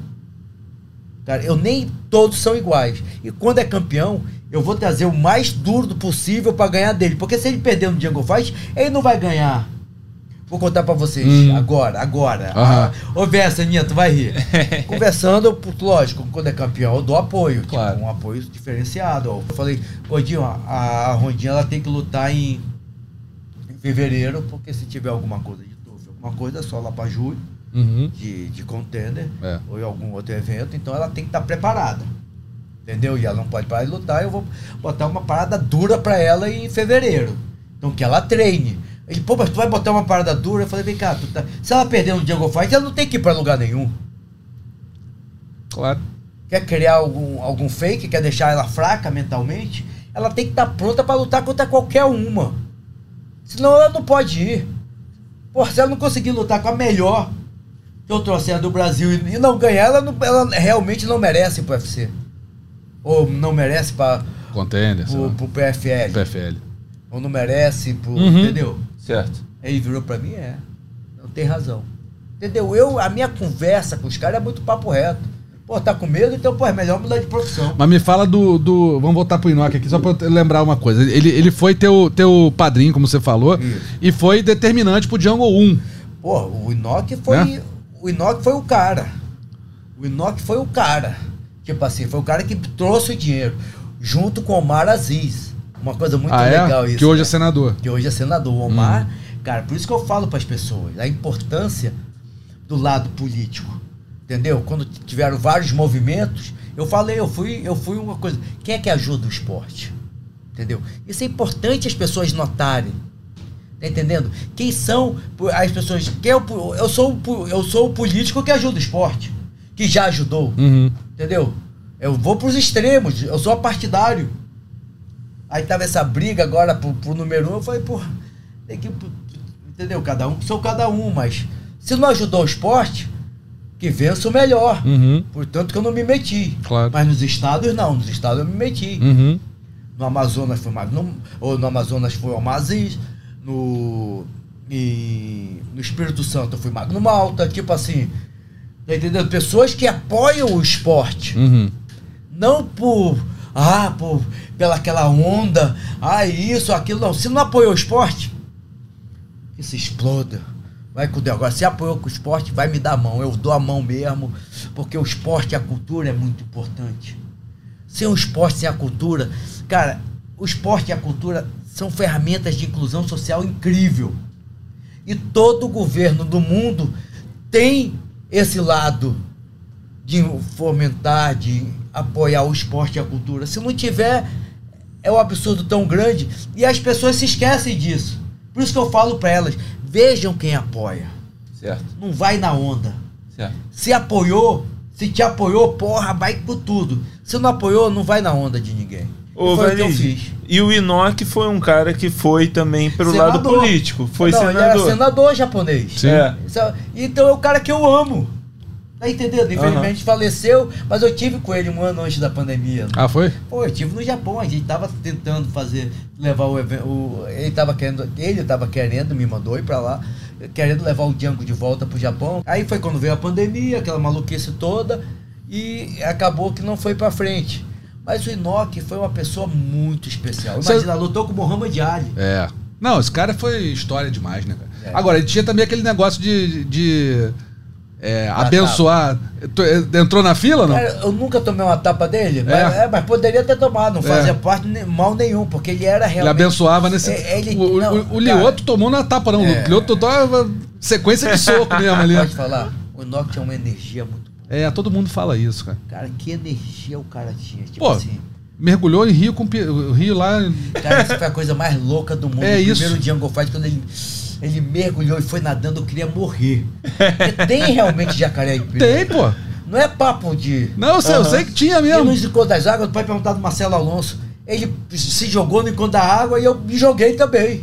[SPEAKER 2] cara, eu nem todos são iguais. E quando é campeão, eu vou trazer o mais duro possível para ganhar dele. Porque se ele perder no Jungle Fight, ele não vai ganhar. Vou contar pra vocês
[SPEAKER 1] Hum.
[SPEAKER 2] agora, agora. Ah, Ô, Versa, Ninha, tu vai rir. Conversando, lógico, quando é campeão, eu dou apoio. tipo,
[SPEAKER 1] Claro.
[SPEAKER 2] um apoio diferenciado. Eu falei, Godinho, a, a Rondinha ela tem que lutar em, em fevereiro, porque se tiver alguma coisa de TUF, alguma coisa, é só lá pra julho,
[SPEAKER 1] Uhum.
[SPEAKER 2] de, de contender,
[SPEAKER 1] É.
[SPEAKER 2] ou em algum outro evento, então ela tem que estar preparada. Entendeu? E ela não pode parar de lutar, eu vou botar uma parada dura pra ela em fevereiro. Então que ela treine. Ele, pô, mas tu vai botar uma parada dura? Eu falei, vem cá, tá... se ela perder no Jungle Fight, ela não tem que ir pra lugar nenhum.
[SPEAKER 1] Claro.
[SPEAKER 2] Quer criar algum, algum fake, quer deixar ela fraca mentalmente, ela tem que estar pronta pra lutar contra qualquer uma. Senão ela não pode ir. Pô, se ela não conseguir lutar com a melhor que eu trouxer do Brasil e não ganhar, ela, não- ela realmente não merece pro UFC. Ou não merece pra,
[SPEAKER 1] Contender,
[SPEAKER 2] pro, pro PFL.
[SPEAKER 1] PFL.
[SPEAKER 2] Ou não merece pro.
[SPEAKER 1] Uhum.
[SPEAKER 2] Entendeu?
[SPEAKER 3] Certo.
[SPEAKER 2] Aí ele virou pra mim, é. Não tem razão. Entendeu? Eu, a minha conversa com os caras é muito papo reto. Pô, tá com medo? Então, pô, é melhor mudar de profissão.
[SPEAKER 1] Mas me fala do. do vamos voltar pro Inoki aqui, só pra eu lembrar uma coisa. Ele, ele foi teu, teu padrinho, como você falou,
[SPEAKER 2] Isso.
[SPEAKER 1] e foi determinante pro Jungle 1.
[SPEAKER 2] Pô, o Inoki foi.
[SPEAKER 1] Né?
[SPEAKER 2] O Inoki foi o cara. O Inoki foi o cara. Tipo assim, foi o cara que trouxe o dinheiro. Junto com o Omar Aziz. Uma coisa muito
[SPEAKER 1] ah,
[SPEAKER 2] legal
[SPEAKER 1] é?
[SPEAKER 2] isso.
[SPEAKER 1] que hoje é
[SPEAKER 2] né?
[SPEAKER 1] senador.
[SPEAKER 2] que hoje é senador. O Omar, cara, por isso que eu falo para as pessoas a importância do lado político. Entendeu? Quando tiveram vários movimentos, eu falei, eu fui, eu fui uma coisa. Quem é que ajuda o esporte? Entendeu? Isso é importante as pessoas notarem. Tá entendendo? Quem são as pessoas. Quem é o po- eu, sou, eu sou o político que ajuda o esporte. Que já ajudou.
[SPEAKER 1] Uhum.
[SPEAKER 2] Entendeu? Eu vou pros extremos, eu sou partidário. Aí tava essa briga agora pro, pro número um, eu falei, pô, tem que. Entendeu? Cada um sou cada um, mas se não ajudou o esporte, que vença o melhor.
[SPEAKER 1] Uhum.
[SPEAKER 2] Portanto que eu não me meti.
[SPEAKER 1] Claro.
[SPEAKER 2] Mas nos estados não, nos estados eu me meti.
[SPEAKER 1] Uhum.
[SPEAKER 2] No Amazonas foi Magnum, ou no Amazonas foi Almaziz, no e no Espírito Santo foi Magno Malta, tipo assim, tá entendendo? Pessoas que apoiam o esporte,
[SPEAKER 1] Uhum.
[SPEAKER 2] não por ah, por pela aquela onda, ah, isso, aquilo, não. Se não apoiou o esporte, se exploda. Vai com Deus. Agora, se apoiou com o esporte, vai me dar a mão. Eu dou a mão mesmo, porque o esporte e a cultura é muito importante. Sem o esporte, sem a cultura. Cara, o esporte e a cultura são ferramentas de inclusão social incrível. E todo governo do mundo tem esse lado de fomentar, de apoiar o esporte e a cultura. Se não tiver, é um absurdo tão grande e as pessoas se esquecem disso. Por isso que eu falo para elas, vejam quem apoia.
[SPEAKER 3] Certo,
[SPEAKER 2] Não vai na onda.
[SPEAKER 3] certo.
[SPEAKER 2] Se apoiou, se te apoiou, porra, vai com tudo. Se não apoiou, não vai na onda de ninguém.
[SPEAKER 3] Ô,
[SPEAKER 2] foi o que eu fiz.
[SPEAKER 3] E o Inoki foi um cara que foi também pelo lado
[SPEAKER 2] Senador.
[SPEAKER 3] político. Foi
[SPEAKER 2] não, Ele era
[SPEAKER 3] senador.
[SPEAKER 2] senador japonês.
[SPEAKER 1] Sim.
[SPEAKER 3] É-
[SPEAKER 2] Então é o cara que eu amo. Tá entendendo? Infelizmente faleceu, mas eu tive com ele um ano antes da pandemia.
[SPEAKER 1] Ah, foi?
[SPEAKER 2] Pô, eu tive no Japão, a gente tava tentando fazer, levar o evento. Ele tava querendo, ele tava querendo, me mandou ir pra lá, querendo levar o Django de volta pro Japão. Aí foi quando veio a pandemia, aquela maluquice toda, e acabou que não foi pra frente. Mas o Inoki foi uma pessoa muito especial. Imagina, lutou com o Muhammad Ali.
[SPEAKER 1] É. Não, esse cara foi história demais, né, cara?
[SPEAKER 2] É.
[SPEAKER 1] Agora, ele tinha também aquele negócio de. de é,
[SPEAKER 2] Ah,
[SPEAKER 1] abençoar. Eh, Entrou na fila não?
[SPEAKER 2] Cara, eu nunca tomei uma tapa dele, mas,
[SPEAKER 1] É.
[SPEAKER 2] é, mas poderia ter tomado, não
[SPEAKER 1] É.
[SPEAKER 2] fazia parte mal nenhum, porque ele era
[SPEAKER 1] Ele
[SPEAKER 2] realmente.
[SPEAKER 1] abençoava nesse.
[SPEAKER 2] É, ele-
[SPEAKER 1] o, o-
[SPEAKER 2] não,
[SPEAKER 1] o. Lioto tomou na tapa, não.
[SPEAKER 2] É.
[SPEAKER 1] O Lioto tomava sequência de soco mesmo ali.
[SPEAKER 2] Pode falar, o Inoki tinha uma energia muito boa.
[SPEAKER 1] É, todo mundo fala isso, cara.
[SPEAKER 2] Cara, que energia o cara tinha. Tipo
[SPEAKER 1] Pô,
[SPEAKER 2] assim.
[SPEAKER 1] Mergulhou em Rio com Rio lá.
[SPEAKER 2] Cara, essa foi a coisa mais louca do mundo.
[SPEAKER 1] É
[SPEAKER 2] o
[SPEAKER 1] isso.
[SPEAKER 2] primeiro Django Fight, quando ele, ele mergulhou e foi nadando, eu queria morrer. Porque tem realmente jacaré em
[SPEAKER 1] Tem, pô.
[SPEAKER 2] Não é papo de.
[SPEAKER 1] Não, eu sei, eu sei que tinha
[SPEAKER 2] E
[SPEAKER 1] mesmo.
[SPEAKER 2] no Encontro das Águas, pode perguntar do Marcelo Alonso. Ele se jogou no encontro da água e eu me joguei também.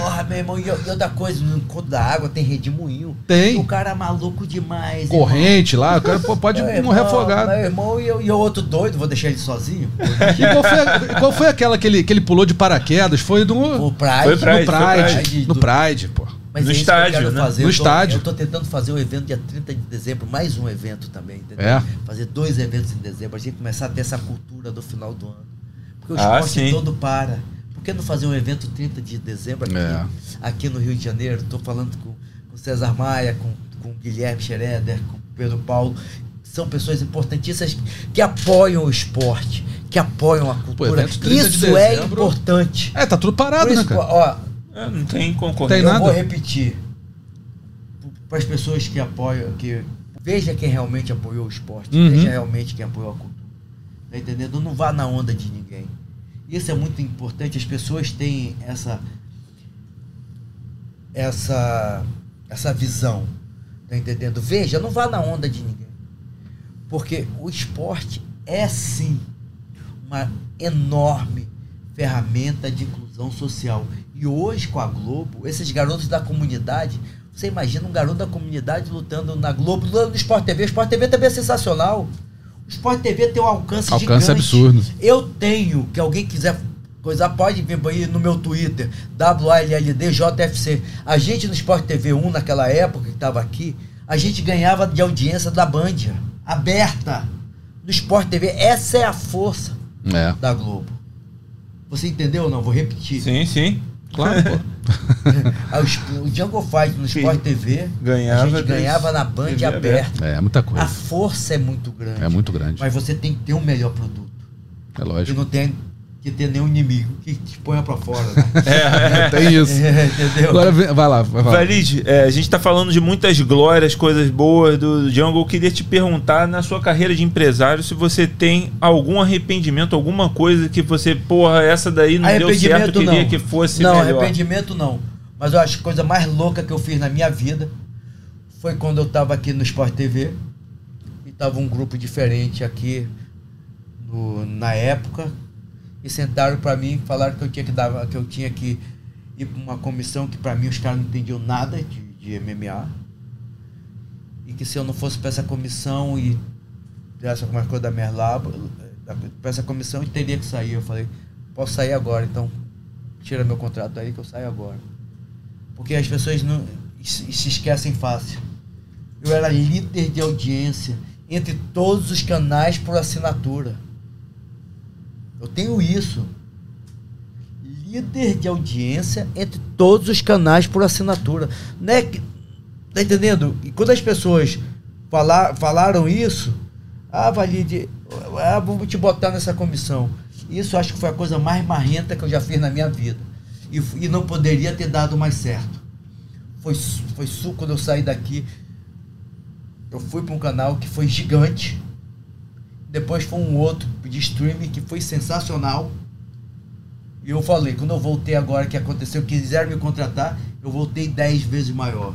[SPEAKER 2] Porra, meu irmão, e e outra coisa, no encontro da água tem redemoinho.
[SPEAKER 1] Tem.
[SPEAKER 2] O cara é maluco demais.
[SPEAKER 1] Corrente lá, o cara pode
[SPEAKER 2] irmão. Meu
[SPEAKER 1] morrer
[SPEAKER 2] irmão,
[SPEAKER 1] afogado.
[SPEAKER 2] Meu irmão e eu, e o outro doido, vou deixar ele sozinho.
[SPEAKER 1] E qual foi, a- qual foi aquela que ele, que ele pulou de paraquedas? Foi do.
[SPEAKER 2] O Pride.
[SPEAKER 3] Foi
[SPEAKER 1] no
[SPEAKER 3] Pride,
[SPEAKER 1] Pride.
[SPEAKER 2] Pride.
[SPEAKER 1] No Pride, pô.
[SPEAKER 2] Mas
[SPEAKER 3] No
[SPEAKER 2] é isso que eu
[SPEAKER 3] estádio,
[SPEAKER 2] quero
[SPEAKER 3] né?
[SPEAKER 2] fazer.
[SPEAKER 1] No
[SPEAKER 2] Eu tô-
[SPEAKER 1] estádio.
[SPEAKER 2] Eu tô tentando fazer o evento dia 30 de dezembro, mais um evento também, entendeu?
[SPEAKER 1] É.
[SPEAKER 2] Fazer dois eventos em dezembro, a gente começar a ter essa cultura do final do ano. Porque o
[SPEAKER 3] Ah,
[SPEAKER 2] esporte
[SPEAKER 3] sim.
[SPEAKER 2] todo para. Não fazer um evento 30 de dezembro aqui,
[SPEAKER 1] É.
[SPEAKER 2] aqui no Rio de Janeiro? Estou falando com o César Maia, com, com o Guilherme Schroeder, com o Pedro Paulo. São pessoas importantíssimas que apoiam o esporte, que apoiam a cultura.
[SPEAKER 1] evento 30 de
[SPEAKER 2] Isso é
[SPEAKER 1] dezembro-
[SPEAKER 2] importante.
[SPEAKER 1] É, tá tudo parado,
[SPEAKER 2] isso,
[SPEAKER 1] né, cara?
[SPEAKER 2] ó,
[SPEAKER 3] É, não tem concorrência.
[SPEAKER 1] Tem
[SPEAKER 2] eu
[SPEAKER 1] nada.
[SPEAKER 2] vou repetir para as pessoas que apoiam, que veja quem realmente apoiou o esporte,
[SPEAKER 1] Uhum.
[SPEAKER 2] veja realmente quem apoiou a cultura. Tá entendendo? Não vá na onda de ninguém. Isso é muito importante. As pessoas têm essa essa essa visão. Tá entendendo? Veja, não vá na onda de ninguém. Porque o esporte é sim uma enorme ferramenta de inclusão social. E hoje, com a Globo, esses garotos da comunidade, você imagina um garoto da comunidade lutando na Globo, lutando no Sport TV. O Sport TV também é sensacional. O Sport TV tem um alcance,
[SPEAKER 1] Alcance
[SPEAKER 2] gigante.
[SPEAKER 1] absurdo.
[SPEAKER 2] Eu tenho, que alguém quiser coisa, pode vir aí no meu Twitter, WALLDJFC. A gente no Sport TV 1, naquela época que estava aqui, a gente ganhava de audiência da Band, aberta. No Sport TV, essa é a força
[SPEAKER 1] É.
[SPEAKER 2] da Globo. Você entendeu ou não? Vou repetir.
[SPEAKER 3] Sim, sim.
[SPEAKER 1] Claro, pô.
[SPEAKER 2] O- Django Fight no Sport TV,
[SPEAKER 3] Ganhava
[SPEAKER 2] a gente ganhava na Band
[SPEAKER 3] TV
[SPEAKER 2] aberta.
[SPEAKER 1] É, muita
[SPEAKER 2] A
[SPEAKER 1] coisa.
[SPEAKER 2] força é muito grande.
[SPEAKER 1] É muito grande.
[SPEAKER 2] Mas você tem que ter um melhor produto.
[SPEAKER 1] É
[SPEAKER 2] E
[SPEAKER 1] lógico.
[SPEAKER 2] não tem que ter nenhum inimigo que te ponha pra fora, né?
[SPEAKER 1] Tem isso.
[SPEAKER 2] É, entendeu?
[SPEAKER 1] Agora vem- vai lá, vai lá.
[SPEAKER 3] Valide, é, a gente tá falando de muitas glórias, coisas boas do Jungle. Eu queria te perguntar, na sua carreira de empresário, se você tem algum arrependimento, alguma coisa que você, porra, essa daí não deu certo, eu queria
[SPEAKER 2] não.
[SPEAKER 3] que fosse
[SPEAKER 2] Não,
[SPEAKER 3] melhor.
[SPEAKER 2] arrependimento não. Mas eu acho que a coisa mais louca que eu fiz na minha vida foi quando eu tava aqui no Sport TV e tava um grupo diferente aqui no- na época e sentaram pra mim e falaram que eu tinha que dar, que eu tinha que ir pra uma comissão que pra mim os caras não entendiam nada de, de MMA e que se eu não fosse pra essa comissão e dessa alguma coisa da Merlabo, pra essa comissão eu teria que sair. Eu falei, posso sair agora, então tira meu contrato aí que eu saio agora. Porque as pessoas não se esquecem fácil. Eu era líder de audiência entre todos os canais por assinatura. Eu tenho isso. Líder de audiência entre todos os canais por assinatura. É que, tá entendendo? E quando as pessoas falar, falaram isso, ah, Valide, ah, vou te botar nessa comissão. Isso acho que foi a coisa mais marrenta que eu já fiz na minha vida. E, e não poderia ter dado mais certo. Foi, foi su quando eu saí daqui. Eu fui para um canal que foi gigante. Depois foi um outro de streaming que foi sensacional. E eu falei, quando eu voltei agora que aconteceu, quiseram me contratar, eu voltei 10 vezes maior.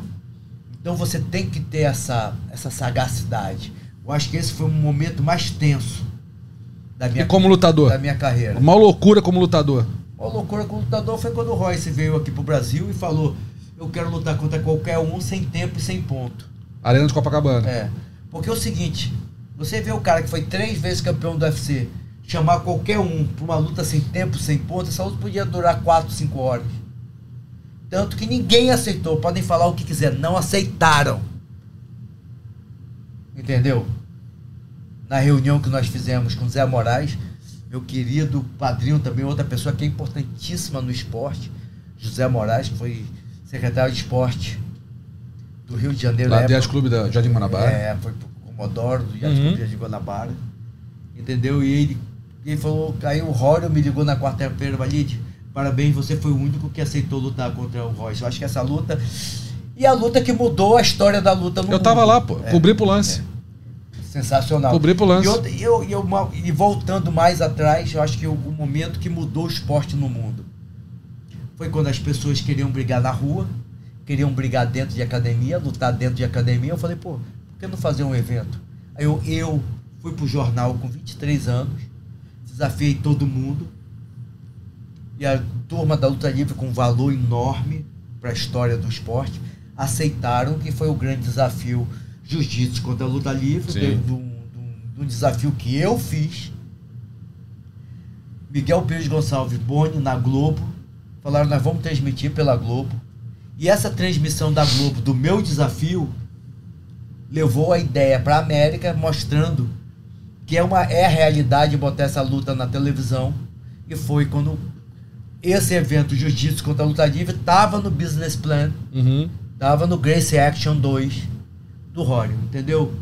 [SPEAKER 2] Então você tem que ter essa, essa sagacidade. Eu acho que esse foi um momento mais tenso da minha,
[SPEAKER 1] E como lutador?
[SPEAKER 2] da minha carreira.
[SPEAKER 1] Uma loucura como lutador.
[SPEAKER 2] A loucura com o lutador foi quando o Royce veio aqui pro Brasil e falou: Eu quero lutar contra qualquer um sem tempo e sem ponto.
[SPEAKER 1] Arena de Copacabana.
[SPEAKER 2] É. Porque é o seguinte: você vê o cara que foi três vezes campeão do UFC, chamar qualquer um pra uma luta sem tempo, sem ponto, essa luta podia durar quatro, cinco horas. Tanto que ninguém aceitou. Podem falar o que quiser, não aceitaram. Entendeu? Na reunião que nós fizemos com o Zé Moraes, meu querido padrinho também, outra pessoa que é importantíssima no esporte, José Moraes, que foi secretário de esporte do Rio de Janeiro.
[SPEAKER 1] Lá do
[SPEAKER 2] época.
[SPEAKER 1] Clube da Jardim Guanabara.
[SPEAKER 2] É, foi pro Comodoro do Yacht
[SPEAKER 1] Uhum.
[SPEAKER 2] De Guanabara. Entendeu? E ele, ele falou, aí o Rório me ligou na quarta-feira, Valide, parabéns, você foi o único que aceitou lutar contra o Royce. Eu acho que essa luta. E a luta que mudou a história da luta no
[SPEAKER 1] Eu tava
[SPEAKER 2] mundo.
[SPEAKER 1] lá, pô.
[SPEAKER 2] É,
[SPEAKER 1] Cobri pro lance.
[SPEAKER 2] sensacional.
[SPEAKER 1] Cobri pro lance.
[SPEAKER 2] E, eu, eu, e voltando mais atrás, eu acho que o, o momento que mudou o esporte no mundo foi quando as pessoas queriam brigar na rua, queriam brigar dentro de academia, lutar dentro de academia. Eu falei, pô, não fazer um evento? Aí eu, eu fui pro jornal com 23 anos, desafiei todo mundo. E a turma da luta livre com um valor enorme para a história do esporte aceitaram que foi o grande desafio jiu-jitsu contra a luta livre, um- de um desafio que eu fiz. Miguel Pires Gonçalves Boni na Globo falaram nós vamos transmitir pela Globo. E essa transmissão da Globo do meu desafio levou a ideia para a América mostrando que é uma é a realidade botar essa luta na televisão e foi quando esse evento Jiu-Jitsu contra a luta livre estava no business plan
[SPEAKER 1] Uhum.
[SPEAKER 2] Tava no Grace Action 2 do Rório, entendeu?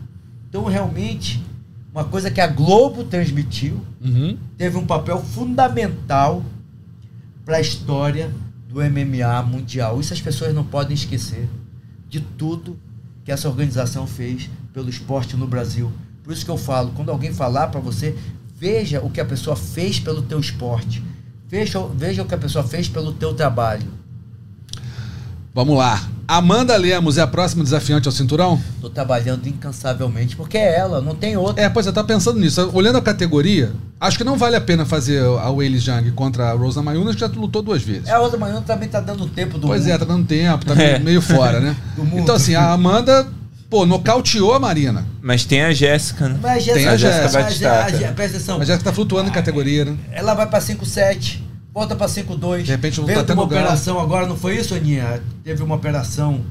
[SPEAKER 2] Então, realmente, uma coisa que a Globo transmitiu
[SPEAKER 1] Uhum.
[SPEAKER 2] teve um papel fundamental para a história do MMA mundial. Isso as pessoas não podem esquecer de tudo que essa organização fez pelo esporte no Brasil. Por isso que eu falo, quando alguém falar para você, veja o que a pessoa fez pelo teu esporte. Veja, veja o que a pessoa fez pelo teu trabalho.
[SPEAKER 1] Vamos lá. Amanda Lemos é a próxima desafiante ao cinturão?
[SPEAKER 2] Tô trabalhando incansavelmente, porque é ela, não tem outra.
[SPEAKER 1] É, pois eu tava pensando nisso. Olhando a categoria, acho que não vale a pena fazer a Weili Zhang contra a Rosa Mayunas, que já lutou duas vezes.
[SPEAKER 2] É, a outra manhã também tá dando tempo do
[SPEAKER 1] Pois
[SPEAKER 2] mundo.
[SPEAKER 1] é, tá dando tempo, tá meio,
[SPEAKER 3] É.
[SPEAKER 1] meio fora, né?
[SPEAKER 2] Do mundo.
[SPEAKER 1] Então, assim, a Amanda, pô, nocauteou a Marina.
[SPEAKER 3] Mas tem a Jéssica, né?
[SPEAKER 2] Mas a
[SPEAKER 1] Tem
[SPEAKER 2] Jéssica,
[SPEAKER 1] a Jéssica
[SPEAKER 2] mas a-
[SPEAKER 3] Batistaca.
[SPEAKER 2] a- a- presta atenção.
[SPEAKER 1] Mas já que tá flutuando em categoria, né?
[SPEAKER 2] Ela vai pra 5-7, volta pra 5-2.
[SPEAKER 1] De repente não
[SPEAKER 2] Veio
[SPEAKER 1] tá
[SPEAKER 2] uma
[SPEAKER 1] galo.
[SPEAKER 2] operação agora, não foi isso, Aninha? Teve uma operação.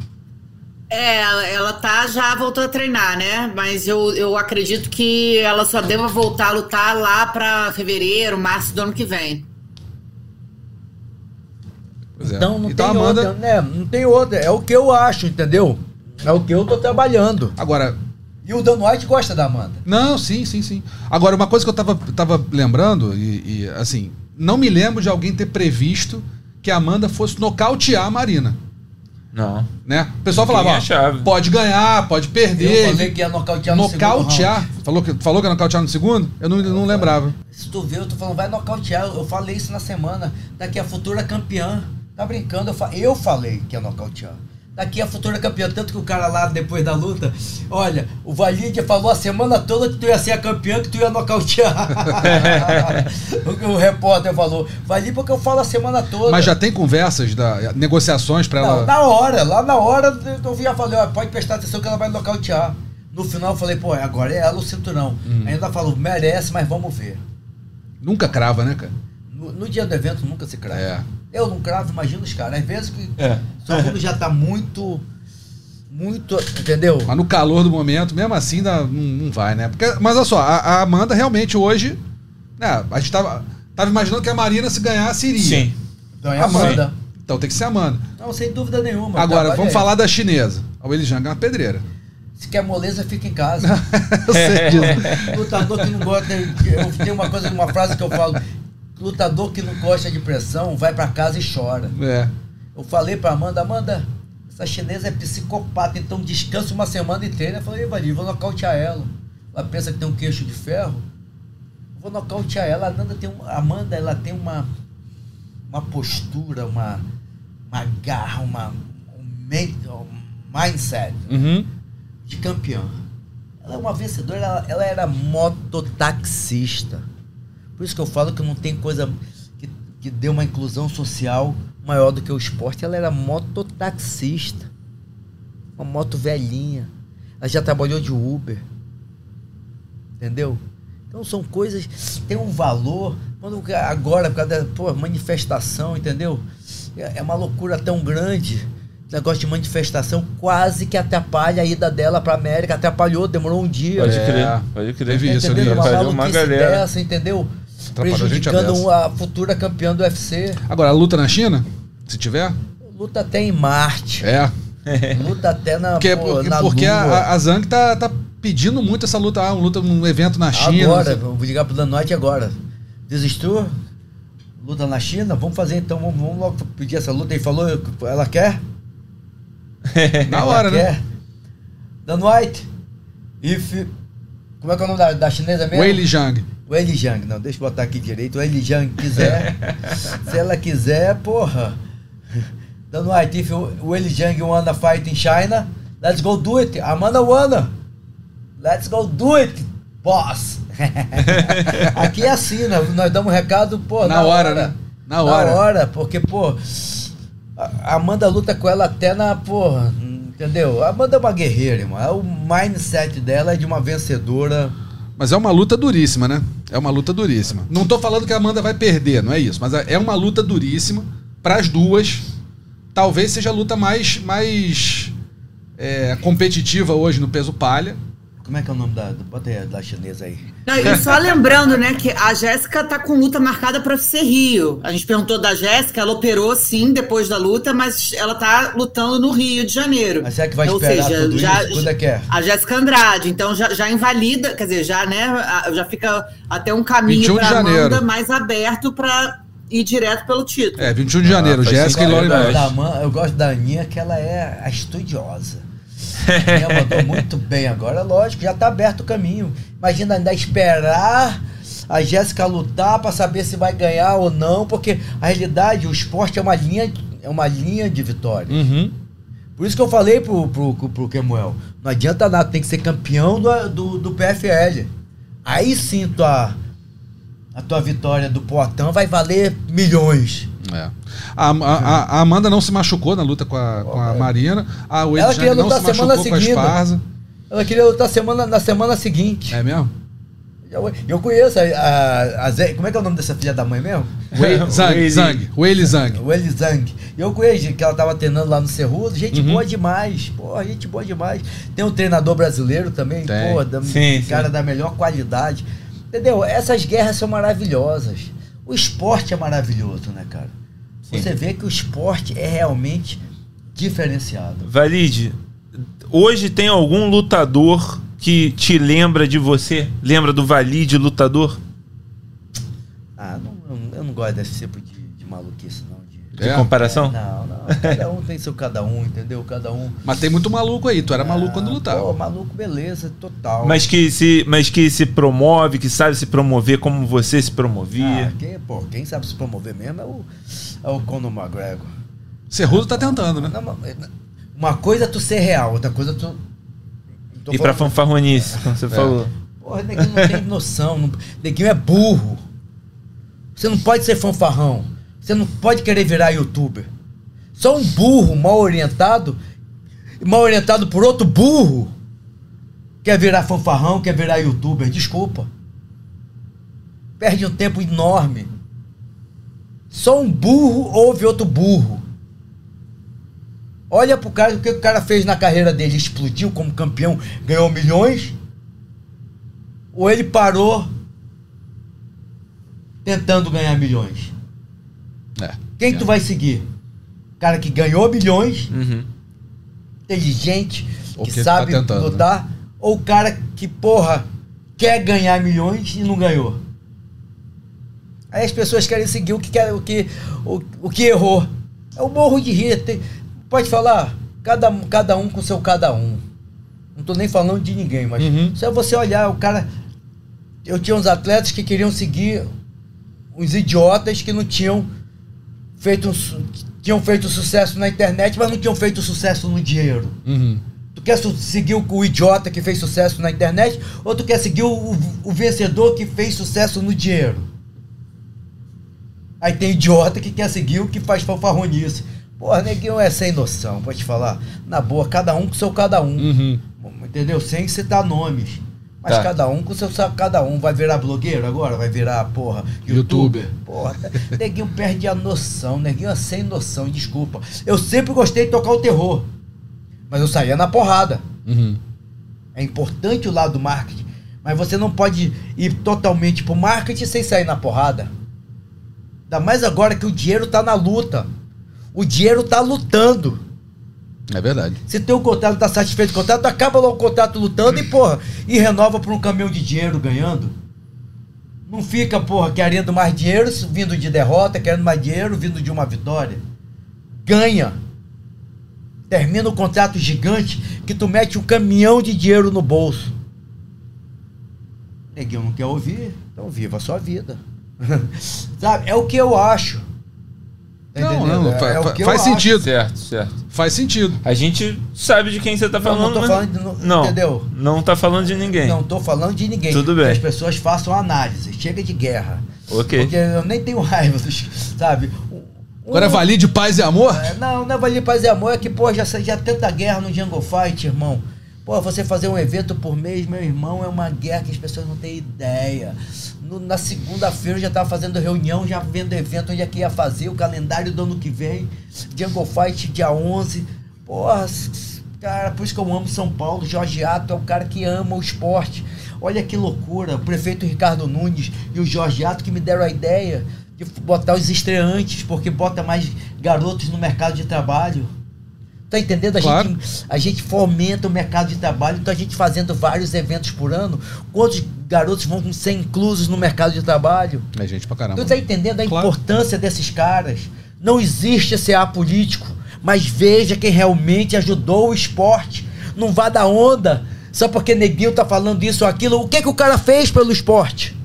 [SPEAKER 4] É, ela tá já voltou a treinar, né? Mas eu, eu acredito que ela só deva voltar a lutar lá pra fevereiro, março do ano que vem.
[SPEAKER 1] Pois é.
[SPEAKER 2] Então não
[SPEAKER 1] então
[SPEAKER 2] tem
[SPEAKER 1] Amanda.
[SPEAKER 2] outra, né? Não tem outra. É o que eu acho, entendeu? É o que eu tô trabalhando.
[SPEAKER 1] Agora,
[SPEAKER 2] E o Dan White gosta da Amanda.
[SPEAKER 1] Não, sim, sim, sim. Agora, uma coisa que eu tava, tava lembrando, e, e, assim, não me lembro de alguém ter previsto que a Amanda fosse nocautear a Marina.
[SPEAKER 3] Não.
[SPEAKER 1] Né? O pessoal falava, ó, pode ganhar, pode
[SPEAKER 2] Eu
[SPEAKER 1] perder.
[SPEAKER 2] falei que ia nocautear no segundo
[SPEAKER 1] nocautear.
[SPEAKER 2] round.
[SPEAKER 1] Falou que, falou que ia nocautear no segundo? Eu não, não lembrava.
[SPEAKER 2] Se tu vê, eu tô falando, vai nocautear. Eu falei isso na semana. Daqui a futura campeã. Tá brincando? Eu, fa- eu falei que ia nocautear. Daqui a futura campeã. Tanto que o cara lá, depois da luta, olha, o Valide falou a semana toda que tu ia ser a campeã, que tu ia nocautear. o, o repórter falou. Valide porque eu falo a semana toda.
[SPEAKER 1] Mas já tem conversas, da, negociações pra
[SPEAKER 2] Não,
[SPEAKER 1] ela.
[SPEAKER 2] na hora, lá na hora eu já falei, ó, pode prestar atenção que ela vai nocautear. No final eu falei, pô, agora é ela o cinturão.
[SPEAKER 1] Hum.
[SPEAKER 2] Ainda falou, merece, mas vamos ver.
[SPEAKER 1] Nunca crava, né, cara?
[SPEAKER 2] No, no dia do evento nunca se crava.
[SPEAKER 1] É.
[SPEAKER 2] Eu não cravo, imagina os caras. Às vezes que.
[SPEAKER 3] É.
[SPEAKER 2] Só quando já tá muito. Muito. Entendeu?
[SPEAKER 1] Mas no calor do momento, mesmo assim, não, não vai, né? Porque, mas olha só, a, a Amanda realmente hoje. Né, a gente tava, tava imaginando que a Marina se ganhasse iria.
[SPEAKER 3] Sim.
[SPEAKER 2] Ganha
[SPEAKER 1] Amanda.
[SPEAKER 2] Amanda.
[SPEAKER 1] Então tem que ser a Amanda.
[SPEAKER 2] Não, sem dúvida nenhuma.
[SPEAKER 1] Agora, vamos
[SPEAKER 2] é
[SPEAKER 1] falar da chinesa. A Willy Jang é uma pedreira.
[SPEAKER 2] Se quer moleza, fica em casa.
[SPEAKER 1] Eu sei disso.
[SPEAKER 2] Lutador que não gosta. Eu tenho uma coisa, uma frase que eu falo. Lutador que não gosta de pressão vai pra casa e chora.
[SPEAKER 1] É.
[SPEAKER 2] Eu falei pra Amanda, Amanda, essa chinesa é psicopata, então descansa uma semana treina. Eu falei, Valir, vou nocautear ela. Ela pensa que tem um queixo de ferro. vou nocautear ela. A Amanda tem, um, Amanda, ela tem uma, uma postura, uma, uma garra, uma, um, um mindset
[SPEAKER 1] Uhum.
[SPEAKER 2] de campeã. Ela é uma vencedora, ela, ela era mototaxista. Por isso que eu falo que não tem coisa que, que dê uma inclusão social maior do que o esporte. Ela era mototaxista. Uma moto velhinha. Ela já trabalhou de Uber. Entendeu? Então são coisas. Tem um valor. Quando, agora, por causa da pô, manifestação, entendeu? É, é uma loucura tão grande. Negócio de manifestação quase que atrapalha a ida dela pra América. Atrapalhou, demorou um dia.
[SPEAKER 3] Pode
[SPEAKER 1] É.
[SPEAKER 3] crer, pode crer.
[SPEAKER 1] Teve isso
[SPEAKER 2] entendendo?
[SPEAKER 1] ali.
[SPEAKER 2] Uma
[SPEAKER 3] Atrapalhou uma
[SPEAKER 2] maluquice
[SPEAKER 3] galera.
[SPEAKER 2] dessa, entendeu?
[SPEAKER 1] Atrapalhou a gente a
[SPEAKER 2] Prejudicando
[SPEAKER 1] beça.
[SPEAKER 2] a futura campeã do UFC.
[SPEAKER 1] Agora, a luta na China, se tiver,
[SPEAKER 2] Luta até em Marte.
[SPEAKER 1] é.
[SPEAKER 2] Luta até na,
[SPEAKER 1] Porque,
[SPEAKER 2] pô,
[SPEAKER 1] porque,
[SPEAKER 2] na
[SPEAKER 1] porque a, a- Zhang tá, tá pedindo muito essa luta, ah, uma luta num evento na China.
[SPEAKER 2] Agora, vou ligar pro Dan Norte agora. Desistiu? Luta na China? Vamos fazer então, vamos, vamos logo pedir essa luta. Ele falou, ela quer?
[SPEAKER 1] Na hora, né?
[SPEAKER 2] Dan White, if... Como é que é o nome da, da chinesa mesmo?
[SPEAKER 1] Weili Zhang.
[SPEAKER 2] Weili Zhang, não, deixa eu botar aqui direito. Weili Zhang quiser, se ela quiser, porra. Dan White, if Weili Zhang wanna fight in China, let's go do it. Amanda wanna. Let's go do it, boss. aqui é assim, né? nós damos um recado, pô,
[SPEAKER 1] Na hora, né? Na hora.
[SPEAKER 2] Na hora, porque, pô, a Amanda luta com ela até na, porra, entendeu? A Amanda é uma guerreira, irmão. O mindset dela é de uma vencedora.
[SPEAKER 1] Mas é uma luta duríssima, né? É uma luta duríssima. Não tô falando que a Amanda vai perder, não é isso. Mas é uma luta duríssima para as duas. Talvez seja a luta mais, mais é, competitiva hoje no peso palha.
[SPEAKER 2] Como é que é o nome da. Bota aí, da chinesa aí.
[SPEAKER 4] Não, e só lembrando, né, que a Jéssica tá com luta marcada para UFC Rio. A gente perguntou da Jéssica, ela operou sim depois da luta, mas ela tá lutando no Rio de Janeiro.
[SPEAKER 2] Mas será que vai
[SPEAKER 4] Ou
[SPEAKER 2] esperar
[SPEAKER 4] seja,
[SPEAKER 2] tudo
[SPEAKER 4] já,
[SPEAKER 2] isso? Quando é que é?
[SPEAKER 4] A Jéssica Andrade, então já, já invalida, quer dizer, já, né, já fica até um
[SPEAKER 1] 21
[SPEAKER 4] caminho
[SPEAKER 1] janeiro.
[SPEAKER 4] Amanda mais aberto para ir direto pelo título.
[SPEAKER 1] É, 21 de janeiro.
[SPEAKER 3] faz
[SPEAKER 1] Jéssica e
[SPEAKER 2] Aman- eu gosto da Aninha, que ela é a estudiosa. Mandou muito bem agora, lógico, já tá aberto o caminho. Imagina ainda esperar a Jéssica lutar pra saber se vai ganhar ou não, porque a realidade, o esporte é uma linha, é uma linha de vitória.
[SPEAKER 1] Uhum.
[SPEAKER 2] Por isso que eu falei pro, pro, pro, Kemuel, não adianta nada, tem que ser campeão do, do, do PFL. Aí sim tua, a tua vitória do Poitin vai valer milhões.
[SPEAKER 1] É. A, a- a- Amanda não se machucou na luta com a, com a Marina. A Wade
[SPEAKER 2] Ela queria
[SPEAKER 1] não
[SPEAKER 2] lutar
[SPEAKER 1] se
[SPEAKER 2] semana seguinte. Ela queria lutar semana, na semana seguinte.
[SPEAKER 1] É mesmo?
[SPEAKER 2] Eu, eu conheço a, a, a Zé, como é que é o nome dessa filha da mãe mesmo?
[SPEAKER 1] Wei- Zhang,
[SPEAKER 3] Weili.
[SPEAKER 1] Zhang. Weili Zhang.
[SPEAKER 2] O Eli Zhang. Eu conheço que ela tava treinando lá no Cerrudo. Gente
[SPEAKER 1] Uhum.
[SPEAKER 2] boa demais. Pô, gente boa demais. Tem um treinador brasileiro também,
[SPEAKER 1] Tem.
[SPEAKER 2] pô, da,
[SPEAKER 3] Sim,
[SPEAKER 2] cara
[SPEAKER 3] sim.
[SPEAKER 2] da melhor qualidade. Entendeu? Essas guerras são maravilhosas. O esporte é maravilhoso, né, cara?
[SPEAKER 3] Sim.
[SPEAKER 2] Você vê que o esporte é realmente diferenciado.
[SPEAKER 3] Valide, hoje tem algum lutador que te lembra de você? Lembra do Valide lutador?
[SPEAKER 2] Ah, não, eu- não gosto desse tipo de, de maluquice, não. De,
[SPEAKER 1] É?
[SPEAKER 3] comparação?
[SPEAKER 2] Não, não. Cada um tem seu cada um, entendeu? Cada um.
[SPEAKER 1] Mas tem muito maluco aí. Tu era maluco quando
[SPEAKER 2] Ah,
[SPEAKER 1] lutava.
[SPEAKER 2] Pô, maluco, beleza, total.
[SPEAKER 3] Mas que, se, mas que se promove, que sabe se promover como você se
[SPEAKER 2] Ah,
[SPEAKER 3] promovia.
[SPEAKER 2] quem, pô, quem sabe se promover mesmo é o, é o Conor McGregor.
[SPEAKER 1] Cerrudo tá tentando, né?
[SPEAKER 2] Não, mas- uma coisa é tu ser real, outra coisa é tu. tô
[SPEAKER 3] e pra fanfarronice, como você
[SPEAKER 1] É.
[SPEAKER 3] falou.
[SPEAKER 2] Porra, neguinho não tem noção. Não, neguinho é burro. Você não pode ser fanfarrão. Você não pode querer virar youtuber. Só um burro mal orientado, mal orientado por outro burro, quer virar fanfarrão, quer virar youtuber. Desculpa. Perde um tempo enorme. Só um burro ouve outro burro. Olha pro cara, o que o cara fez na carreira dele. Explodiu como campeão, ganhou milhões ou ele parou tentando ganhar milhões?
[SPEAKER 1] É.
[SPEAKER 2] Quem que tu vai seguir? Cara que ganhou milhões,
[SPEAKER 3] Uhum.
[SPEAKER 2] inteligente, que,
[SPEAKER 1] que tá
[SPEAKER 2] sabe
[SPEAKER 1] tentando,
[SPEAKER 2] lutar, ou o cara que, porra, quer ganhar milhões e não ganhou? Aí as pessoas querem seguir o que, quer, o que, o, o que errou. É o morro de rir. tem- pode falar? Cada, cada um com seu cada um. Não tô nem falando de ninguém, mas
[SPEAKER 1] Uhum.
[SPEAKER 2] só você olhar, o cara. eu tinha uns atletas que queriam seguir uns idiotas que não tinham feito um tinham feito sucesso na internet, mas não tinham feito sucesso no dinheiro.
[SPEAKER 1] Uhum.
[SPEAKER 2] Tu quer seguir o, o idiota que fez sucesso na internet ou tu quer seguir o, o- vencedor que fez sucesso no dinheiro? Aí tem idiota que quer seguir o que faz fanfarronice. Porra, neguinho é sem noção, pode te falar. Na boa, cada um com seu cada um.
[SPEAKER 1] Uhum.
[SPEAKER 2] Entendeu? Sem citar nomes. Mas
[SPEAKER 3] Tá.
[SPEAKER 2] cada um com seu sa- cada um. Vai virar blogueiro agora? Vai virar, porra,
[SPEAKER 1] Youtuber.
[SPEAKER 2] youtuber? Porra, neguinho perde a noção. Neguinho é sem noção, desculpa. Eu sempre gostei de tocar o terror. Mas eu saía na porrada.
[SPEAKER 1] Uhum.
[SPEAKER 2] É importante o lado do marketing. Mas você não pode ir totalmente pro marketing sem sair na porrada. Ainda mais agora que o dinheiro tá na luta. O dinheiro tá lutando.
[SPEAKER 1] É verdade.
[SPEAKER 2] Se teu contrato tá satisfeito com o contrato, acaba logo o contrato lutando e, porra, e renova por um caminhão de dinheiro ganhando. Não fica, porra, querendo mais dinheiro vindo de derrota, querendo mais dinheiro vindo de uma vitória. Ganha. Termina o contrato gigante que tu mete um caminhão de dinheiro no bolso. Neguinho não quer ouvir, então viva a sua vida. Sabe? É o que eu acho. Tá
[SPEAKER 1] Não, não,
[SPEAKER 2] É- é
[SPEAKER 1] faz
[SPEAKER 2] acho.
[SPEAKER 1] sentido.
[SPEAKER 3] Certo, certo.
[SPEAKER 1] Faz sentido.
[SPEAKER 3] A gente sabe de quem você tá
[SPEAKER 2] Não, não
[SPEAKER 3] falando.
[SPEAKER 2] tô falando de- não-
[SPEAKER 3] não,
[SPEAKER 2] entendeu?
[SPEAKER 3] Não tá falando de ninguém.
[SPEAKER 2] Não tô falando de ninguém.
[SPEAKER 3] Tudo
[SPEAKER 2] Que
[SPEAKER 3] bem.
[SPEAKER 2] as pessoas façam análise. Chega de guerra.
[SPEAKER 3] Ok.
[SPEAKER 2] Porque eu nem tenho raiva, dos- sabe? Um-
[SPEAKER 1] Agora é valide paz e amor?
[SPEAKER 2] É, Não, não é valer paz e amor, é que, pô, já, já tanta guerra no Jungle Fight, irmão. Pô, você fazer um evento por mês, meu irmão, é uma guerra que as pessoas não têm ideia. No- na segunda-feira já tava fazendo reunião, já vendo evento onde é que ia fazer, o calendário do ano que vem. Jungle Fight dia 11. Porra, cara, por isso que eu amo São Paulo. Jorge Ato é o cara que ama o esporte. Olha que loucura. O prefeito Ricardo Nunes e o Jorge Ato que me deram a ideia de botar os estreantes, porque bota mais garotos no mercado de trabalho. Tá entendendo? A,
[SPEAKER 1] Claro.
[SPEAKER 2] gente, a gente fomenta o mercado de trabalho, então a gente fazendo vários eventos por ano, quantos garotos vão ser inclusos no mercado de trabalho?
[SPEAKER 1] É gente pra caramba.
[SPEAKER 2] Tu tá entendendo a
[SPEAKER 1] Claro.
[SPEAKER 2] importância desses caras? Não existe ser apolítico, mas veja quem realmente ajudou o esporte. Não vá da onda só porque neguinho tá falando isso ou aquilo. O que que o cara fez pelo esporte?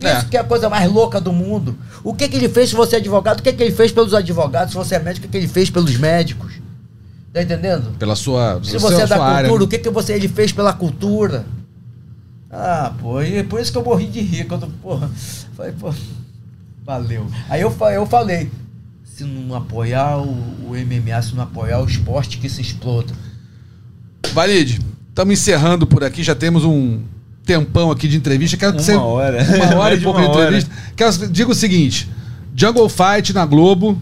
[SPEAKER 1] É.
[SPEAKER 2] Isso que é a coisa mais louca do mundo. O que que ele fez se você é advogado? O que que ele fez pelos advogados? Se você é médico, o que que ele fez pelos médicos? Tá entendendo?
[SPEAKER 1] Pela sua,
[SPEAKER 2] Se você é da cultura,
[SPEAKER 1] área. né?
[SPEAKER 2] o que, que você, ele fez pela cultura? Ah, pô, e por isso que eu morri de rir quando, porra, falei, pô, valeu. Aí eu, eu falei, se não apoiar o, o MMA, se não apoiar o esporte que se exploda.
[SPEAKER 1] Valide, estamos encerrando por aqui, já temos um tempão aqui de entrevista. Quero que
[SPEAKER 3] Uma
[SPEAKER 1] você.
[SPEAKER 3] hora.
[SPEAKER 1] Uma hora e
[SPEAKER 3] de
[SPEAKER 1] pouco de entrevista. Quero, diga o seguinte: Jungle Fight na Globo.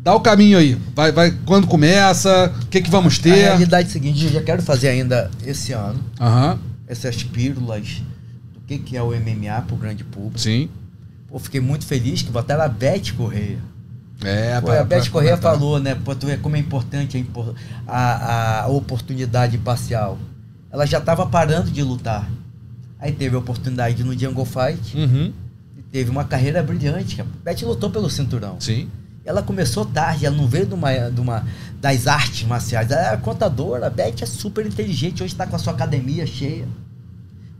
[SPEAKER 1] Dá o caminho aí. Vai, vai, quando começa? O que, que vamos
[SPEAKER 2] A
[SPEAKER 1] ter?
[SPEAKER 2] realidade é a seguinte, eu já quero fazer ainda esse ano
[SPEAKER 1] Aham,
[SPEAKER 2] essas pílulas do que, que é o MMA pro grande público.
[SPEAKER 1] sim.
[SPEAKER 2] Pô, fiquei muito feliz que botaram a Beth Correia.
[SPEAKER 1] É,
[SPEAKER 2] Pô,
[SPEAKER 1] pra-
[SPEAKER 2] a Beth
[SPEAKER 1] pra
[SPEAKER 2] Correia falou, né? Pô, tu vê como é importante a, a, a oportunidade imparcial. Ela já estava parando de lutar. Aí teve a oportunidade no Jungle Fight
[SPEAKER 1] Uhum,
[SPEAKER 2] e teve uma carreira brilhante. A Beth lutou pelo cinturão.
[SPEAKER 1] sim.
[SPEAKER 2] Ela começou tarde, ela não veio de uma, de uma das artes marciais. Ela era contadora. A Beth é super inteligente, hoje está com a sua academia cheia.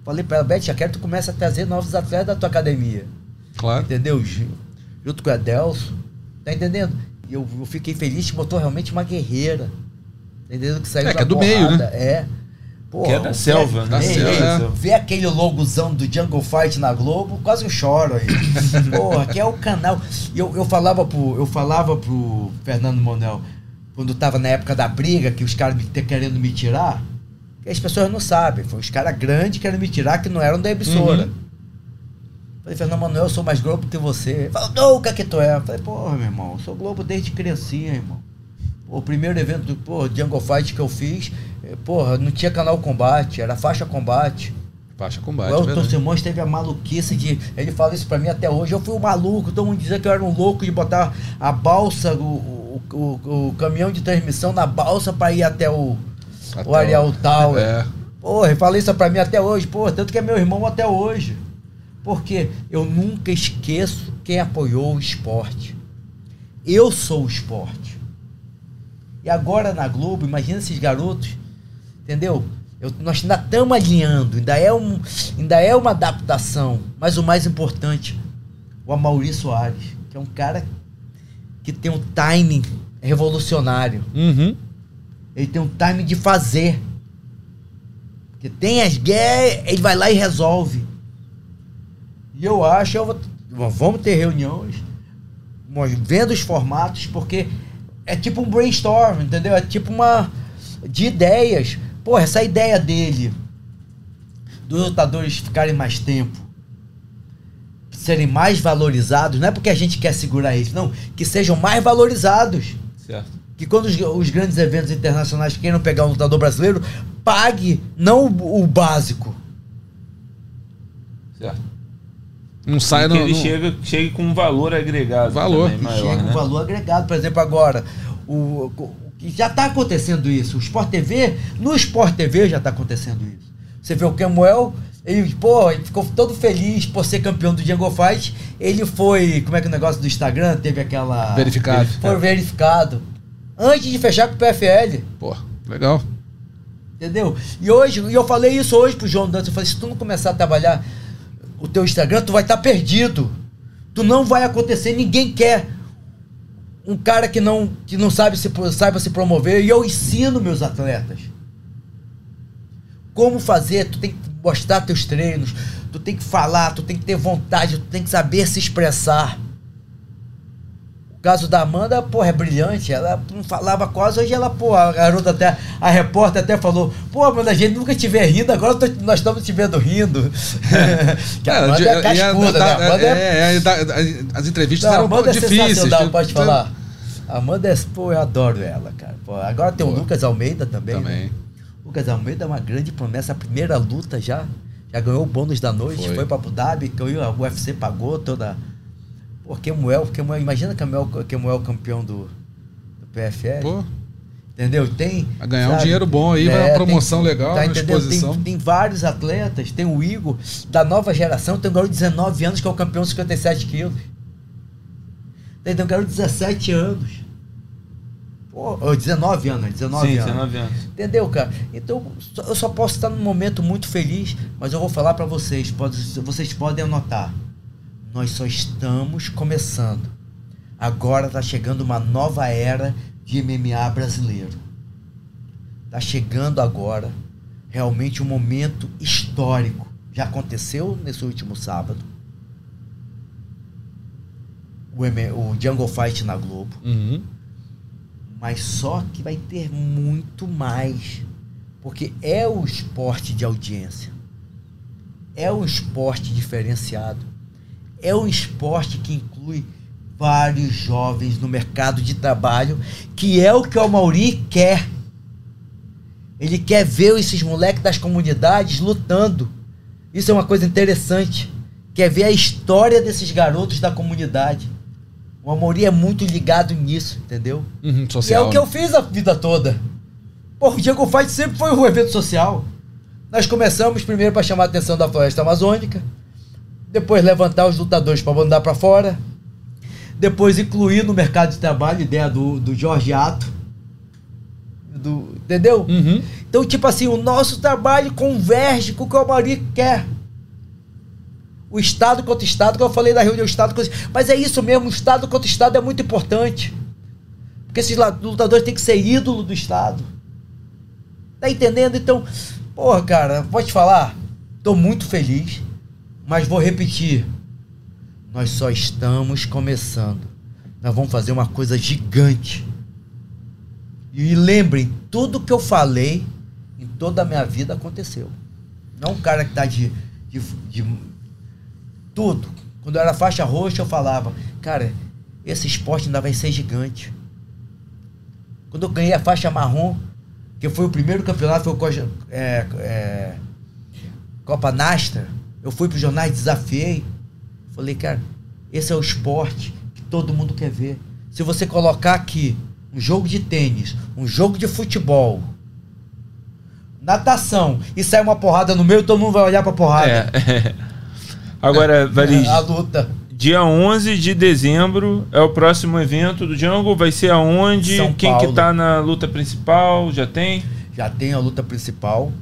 [SPEAKER 2] Falei para ela, Beth, já quero que tu comece a trazer novos atletas da tua academia.
[SPEAKER 1] Claro.
[SPEAKER 2] Entendeu? Ju- Junto com a Delso. Tá entendendo? E eu, eu fiquei feliz que botou realmente uma guerreira. Tá entendendo? Que saiu
[SPEAKER 1] É, que
[SPEAKER 2] da
[SPEAKER 1] é do meio,
[SPEAKER 2] porrada.
[SPEAKER 1] né?
[SPEAKER 2] É. Pô,
[SPEAKER 3] Que é da selva,
[SPEAKER 1] Da
[SPEAKER 3] né?
[SPEAKER 2] Ei,
[SPEAKER 1] selva, é.
[SPEAKER 2] Ver aquele logozão do Jungle Fight na Globo, quase eu choro aí. Porra, que é o canal. Eu, eu, falava pro, eu falava pro Fernando Monel, quando tava na época da briga, que os caras me querendo me tirar, que as pessoas não sabem. Foi os caras grandes querendo me tirar que não eram da emissora.
[SPEAKER 1] Uhum.
[SPEAKER 2] Falei, Fernando Manuel, eu sou mais Globo que você. Ele Falou, não, o que é que tu é? Falei, porra, meu irmão, eu sou Globo desde criancinha, irmão. O primeiro evento do pô, Jungle Fight que eu fiz, eh, porra, não tinha canal combate, era faixa combate.
[SPEAKER 1] Faixa
[SPEAKER 2] O
[SPEAKER 1] combate.
[SPEAKER 2] Elton
[SPEAKER 1] verdade.
[SPEAKER 2] Simões teve a maluquice de. Ele fala isso pra mim até hoje. Eu fui um maluco, todo mundo dizia que eu era um louco de botar a balsa, o, o, o, o caminhão de transmissão na balsa pra ir até o,
[SPEAKER 1] Até
[SPEAKER 2] o Ariel Tower.
[SPEAKER 1] É.
[SPEAKER 2] Porra, ele fala isso pra mim até hoje, porra, tanto que é meu irmão até hoje. Porque eu nunca esqueço quem apoiou o esporte. Eu sou o esporte. E agora na Globo, imagina esses garotos, entendeu? Eu- nós ainda estamos alinhando, ainda é, um, ainda é uma adaptação. Mas o mais importante, o Amaury Soares, que é um cara que tem um timing revolucionário.
[SPEAKER 1] Uhum.
[SPEAKER 2] Ele tem um timing de fazer. Porque tem as guerras, ele vai lá e resolve. E eu acho, eu vou- vamos ter reuniões, vendo os formatos, porque é tipo um brainstorm, entendeu? É tipo uma. de ideias. Pô, essa ideia dele, dos lutadores ficarem mais tempo, serem mais valorizados, não é porque a gente quer segurar eles, não, que sejam mais valorizados
[SPEAKER 3] Certo.
[SPEAKER 2] que quando os, os grandes eventos internacionais queiram pegar um lutador brasileiro, pague não o, o básico.
[SPEAKER 3] Certo.
[SPEAKER 1] Não sai
[SPEAKER 3] E que ele
[SPEAKER 1] no-
[SPEAKER 3] chega, chegue com um valor agregado.
[SPEAKER 1] Valor.
[SPEAKER 3] maior,
[SPEAKER 2] chega
[SPEAKER 3] né?
[SPEAKER 2] um valor agregado. Por exemplo, agora, o, o- que já está acontecendo isso. O Sport TV, no Sport TV já está acontecendo isso. Você vê o Kemuel, ele, pô, ele ficou todo feliz por ser campeão do Jungle Fight. Ele foi, como é que é o negócio do Instagram? Teve aquela.
[SPEAKER 1] Verificado.
[SPEAKER 2] Foi verificado. Antes de fechar com o PFL.
[SPEAKER 1] Pô, legal.
[SPEAKER 2] Entendeu? E hoje, e eu falei isso hoje pro João Dantas, eu falei, se tu não começar a trabalhar o teu Instagram, tu vai estar perdido. Tu não vai acontecer, ninguém quer um cara que não, que não sabe se, saiba se promover. E eu ensino meus atletas. Como fazer, tu tem que mostrar teus treinos, tu tem que falar, tu tem que ter vontade, tu tem que saber se expressar. O caso da Amanda, porra, é brilhante. Ela não falava quase, hoje ela, pô, a garota até, a repórter até falou, pô, Amanda, a gente nunca vê rindo, agora tô- nós estamos te vendo rindo. que a Amanda é
[SPEAKER 1] a-
[SPEAKER 2] cascuda, né? Amanda é,
[SPEAKER 1] é, é, as entrevistas
[SPEAKER 2] não,
[SPEAKER 1] eram
[SPEAKER 2] Amanda é
[SPEAKER 1] difíceis.
[SPEAKER 2] sensacional, pode
[SPEAKER 1] Então,
[SPEAKER 2] falar. A Amanda é, pô, eu adoro ela, cara. Pô, agora tem o
[SPEAKER 1] Pô.
[SPEAKER 2] Lucas Almeida também. né?
[SPEAKER 1] Também.
[SPEAKER 2] Lucas Almeida é uma grande promessa, a primeira luta já. Já ganhou o bônus da noite,
[SPEAKER 1] Foi.
[SPEAKER 2] foi, pra Abu Dhabi, que o UFC pagou toda. Pô, Kemuel, Kemuel, imagina Kemuel, Kemuel campeão do, do PFL.
[SPEAKER 1] Pô,
[SPEAKER 2] Entendeu? Tem.
[SPEAKER 1] Vai ganhar um dinheiro bom aí, vai uma promoção legal, uma
[SPEAKER 2] entendendo?
[SPEAKER 1] exposição.
[SPEAKER 2] Tem, tem vários atletas, tem o Igor, da nova geração, tem um garoto de 19 anos que é o campeão de 57 quilos. Tem, tem um garoto de 17 anos. Pô, ou 19 anos, 19
[SPEAKER 3] Sim,
[SPEAKER 2] anos.
[SPEAKER 3] 19 anos.
[SPEAKER 2] Entendeu, cara? Então, só- eu só posso estar num momento muito feliz, mas eu vou falar pra vocês, pode, vocês podem anotar. Nós só estamos começando. Agora tá chegando uma nova era de MMA brasileiro. Tá chegando agora realmente um momento histórico. Já aconteceu nesse último sábado. O, M- o Jungle Fight na Globo
[SPEAKER 1] Uhum.
[SPEAKER 2] mas só que vai ter muito mais. Porque é o esporte de audiência. É um esporte diferenciado. É um esporte que inclui vários jovens no mercado de trabalho, que é o que o Mauri quer. Ele quer ver esses moleques das comunidades lutando. Isso é uma coisa interessante. Quer ver a história desses garotos da comunidade. O Amorim é muito ligado nisso, entendeu?
[SPEAKER 1] Uhum,
[SPEAKER 2] E é
[SPEAKER 1] social.
[SPEAKER 2] o que eu fiz a vida toda. Pô, o Diego Fight sempre foi um evento social. Nós começamos primeiro para chamar a atenção da floresta amazônica, depois levantar os lutadores para mandar para fora, depois incluir no mercado de trabalho, ideia do, do Jorge Ato. Do, entendeu?
[SPEAKER 1] Uhum.
[SPEAKER 2] Então, tipo assim, o nosso trabalho converge com o que o Amari quer. O Estado contra o Estado, que eu falei da reunião Estado contra... Mas é isso mesmo, o Estado contra o Estado é muito importante. Porque esses lutadores têm que ser ídolo do Estado. Tá entendendo? Então, porra, cara, pode te falar? Tô muito feliz, mas vou repetir. Nós só estamos começando. Nós vamos fazer uma coisa gigante. E lembrem, tudo que eu falei em toda a minha vida aconteceu. Não um cara que tá de, de, de tudo. Quando eu era faixa roxa, eu falava, cara, esse esporte ainda vai ser gigante. Quando eu ganhei a faixa marrom, que foi o primeiro campeonato, foi o é, é, Copa Nastra, eu fui pro jornais, desafiei. Falei, cara, esse é o esporte que todo mundo quer ver. Se você colocar aqui um jogo de tênis, um jogo de futebol, natação, e sai uma porrada no meio, todo mundo vai olhar pra porrada.
[SPEAKER 3] É. Agora, Valis,
[SPEAKER 2] a luta.
[SPEAKER 3] dia 11 de dezembro é o próximo evento do Jungle. Vai ser aonde?
[SPEAKER 2] São
[SPEAKER 3] Quem que
[SPEAKER 2] Paulo.
[SPEAKER 3] tá na luta principal? Já tem?
[SPEAKER 2] Já tem a luta principal.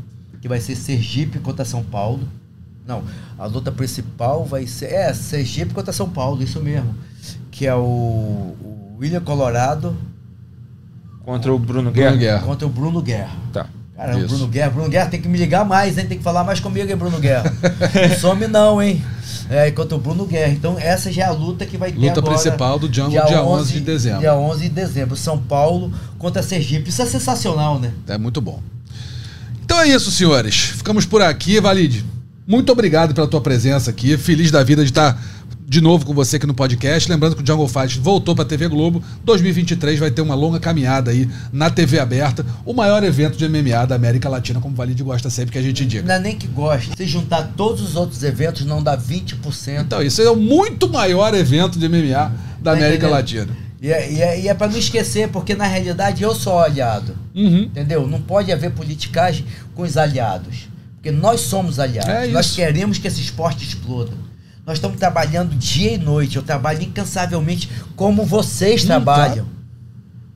[SPEAKER 2] que vai ser Sergipe contra São Paulo. Não, a luta principal vai ser. É, Sergipe contra São Paulo, isso mesmo. Que é o, o William Colorado
[SPEAKER 3] Contra o Bruno Guerra.
[SPEAKER 1] Bruno Guerra.
[SPEAKER 2] contra o Bruno Guerra.
[SPEAKER 3] Tá.
[SPEAKER 2] Cara, o. Bruno Guerra, Bruno Guerra tem que me ligar mais, hein? Tem que falar mais comigo, hein, Bruno Guerra? não some não, hein? É, contra o Bruno Guerra. Então, essa já é a luta que vai ter
[SPEAKER 1] Luta
[SPEAKER 2] agora.
[SPEAKER 1] principal do Django, dia 11 de dezembro.
[SPEAKER 2] Dia 11 de dezembro. São Paulo contra Sergipe. Isso é sensacional, né?
[SPEAKER 1] É muito bom. Então é isso, senhores. Ficamos por aqui, Valide. Muito obrigado pela tua presença aqui. Feliz da vida de estar de novo com você aqui no podcast. Lembrando que o Jungle Fight voltou para a TV Globo. 2023 vai ter uma longa caminhada aí na TV aberta. O maior evento de MMA da América Latina, como o Valide gosta sempre que a gente indica.
[SPEAKER 2] Não é nem que goste. Se juntar todos os outros eventos, não dá 20%.
[SPEAKER 1] Então, isso é o muito maior evento de MMA da
[SPEAKER 2] Tá
[SPEAKER 1] América
[SPEAKER 2] entendendo?
[SPEAKER 1] Latina.
[SPEAKER 2] E é, e é, e é para não esquecer, porque na realidade eu sou aliado.
[SPEAKER 1] Uhum.
[SPEAKER 2] Entendeu? Não pode haver politicagem com os aliados. Porque nós somos aliados.
[SPEAKER 1] É
[SPEAKER 2] nós queremos que esse esporte exploda. Nós estamos trabalhando dia e noite. Eu trabalho incansavelmente como vocês trabalham.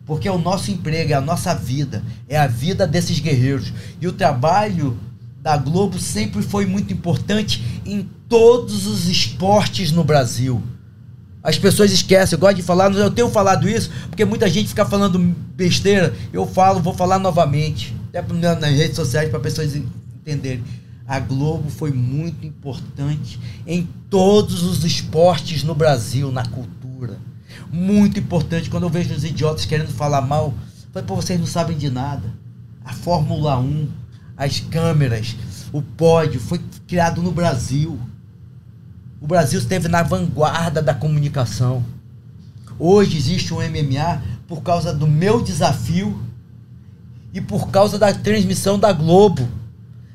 [SPEAKER 2] Porque é o nosso emprego, é a nossa vida. É a vida desses guerreiros. E o trabalho da Globo sempre foi muito importante em todos os esportes no Brasil. As pessoas esquecem, eu gosto de falar, eu tenho falado isso, porque muita gente fica falando besteira. Eu falo, vou falar novamente, até na- nas redes sociais para pessoas entenderem. A Globo foi muito importante em todos os esportes no Brasil, na cultura. Muito importante. Quando eu vejo os idiotas querendo falar mal, falo, pô, vocês não sabem de nada. A Fórmula 1, as câmeras, o pódio foi criado no Brasil. O Brasil esteve na vanguarda da comunicação. Hoje existe um MMA por causa do meu desafio e por causa da transmissão da Globo.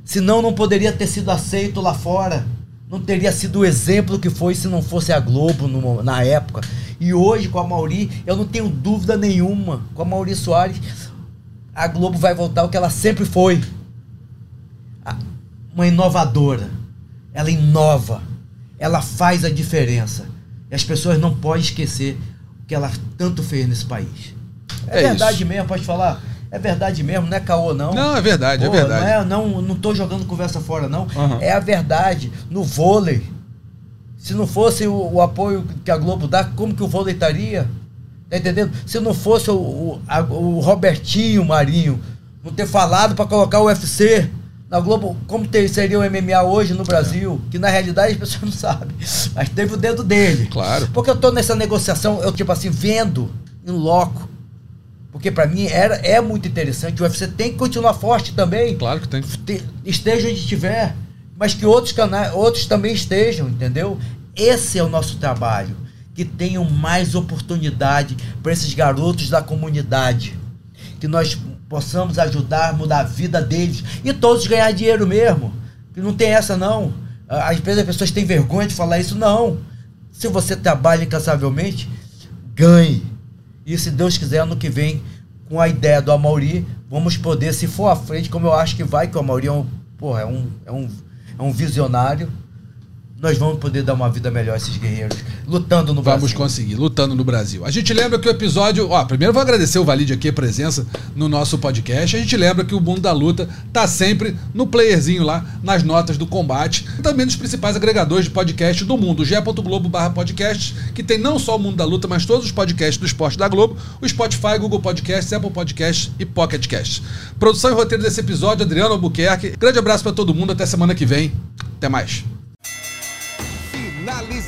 [SPEAKER 2] Senão não poderia ter sido aceito lá fora. Não teria sido o exemplo que foi se não fosse a Globo no- na época. E hoje, com a Mauri, eu não tenho dúvida nenhuma. Com a Mauri Soares, a Globo vai voltar ao que ela sempre foi. Uma inovadora. Ela inova. Ela faz a diferença. E as pessoas não podem esquecer o que ela tanto fez nesse país. É,
[SPEAKER 1] É
[SPEAKER 2] verdade
[SPEAKER 1] isso.
[SPEAKER 2] mesmo, pode falar? É verdade mesmo, não é caô não.
[SPEAKER 1] Não, é verdade, é
[SPEAKER 2] Pô,
[SPEAKER 1] verdade.
[SPEAKER 2] Não, é, não, não tô jogando conversa fora, não.
[SPEAKER 3] Aham.
[SPEAKER 2] É a verdade. No vôlei, se não fosse o, o apoio que a Globo dá, como que o vôlei estaria? Tá entendendo? Se não fosse o, o, a- o Robertinho Marinho não ter falado para colocar o UFC na Globo, como ter- seria o MMA hoje no Brasil? Que na realidade as pessoas não sabem. Mas teve o dedo dele.
[SPEAKER 1] Claro.
[SPEAKER 2] Porque eu tô nessa negociação, eu tipo assim, vendo em loco. Porque para mim era, é muito interessante. O UFC tem que continuar forte também
[SPEAKER 1] Claro que tem.
[SPEAKER 2] te- esteja onde estiver, mas que outros canais, outros também estejam, entendeu? Esse é o nosso trabalho, que tenham mais oportunidade para esses garotos da comunidade, que nós possamos ajudar, mudar a vida deles e todos ganhar dinheiro mesmo. Que não tem essa não. Às vezes as pessoas têm vergonha de falar isso não. Se você trabalha incansavelmente, ganhe. E se Deus quiser, ano que vem, com a ideia do Amauri, vamos poder, se for à frente, como eu acho que vai, que o Amauri é um, porra, é um, é um, é um visionário, nós vamos poder dar uma vida melhor a esses guerreiros, lutando no
[SPEAKER 1] Vamos
[SPEAKER 2] Brasil.
[SPEAKER 1] conseguir, lutando no Brasil. A gente lembra que o episódio. Ó, primeiro vou agradecer o Valide aqui a presença no nosso podcast. A gente lembra que o Mundo da Luta tá sempre no playerzinho lá, nas notas do combate. E também nos principais agregadores de podcast do mundo. ge.globo barra podcast, que tem não só o Mundo da Luta, mas todos os podcasts do esporte da Globo, o Spotify, Google Podcasts, Apple Podcasts e Pocket Cast. Produção e roteiro desse episódio, Adriano Albuquerque. Grande abraço pra todo mundo, até semana que vem. Até mais.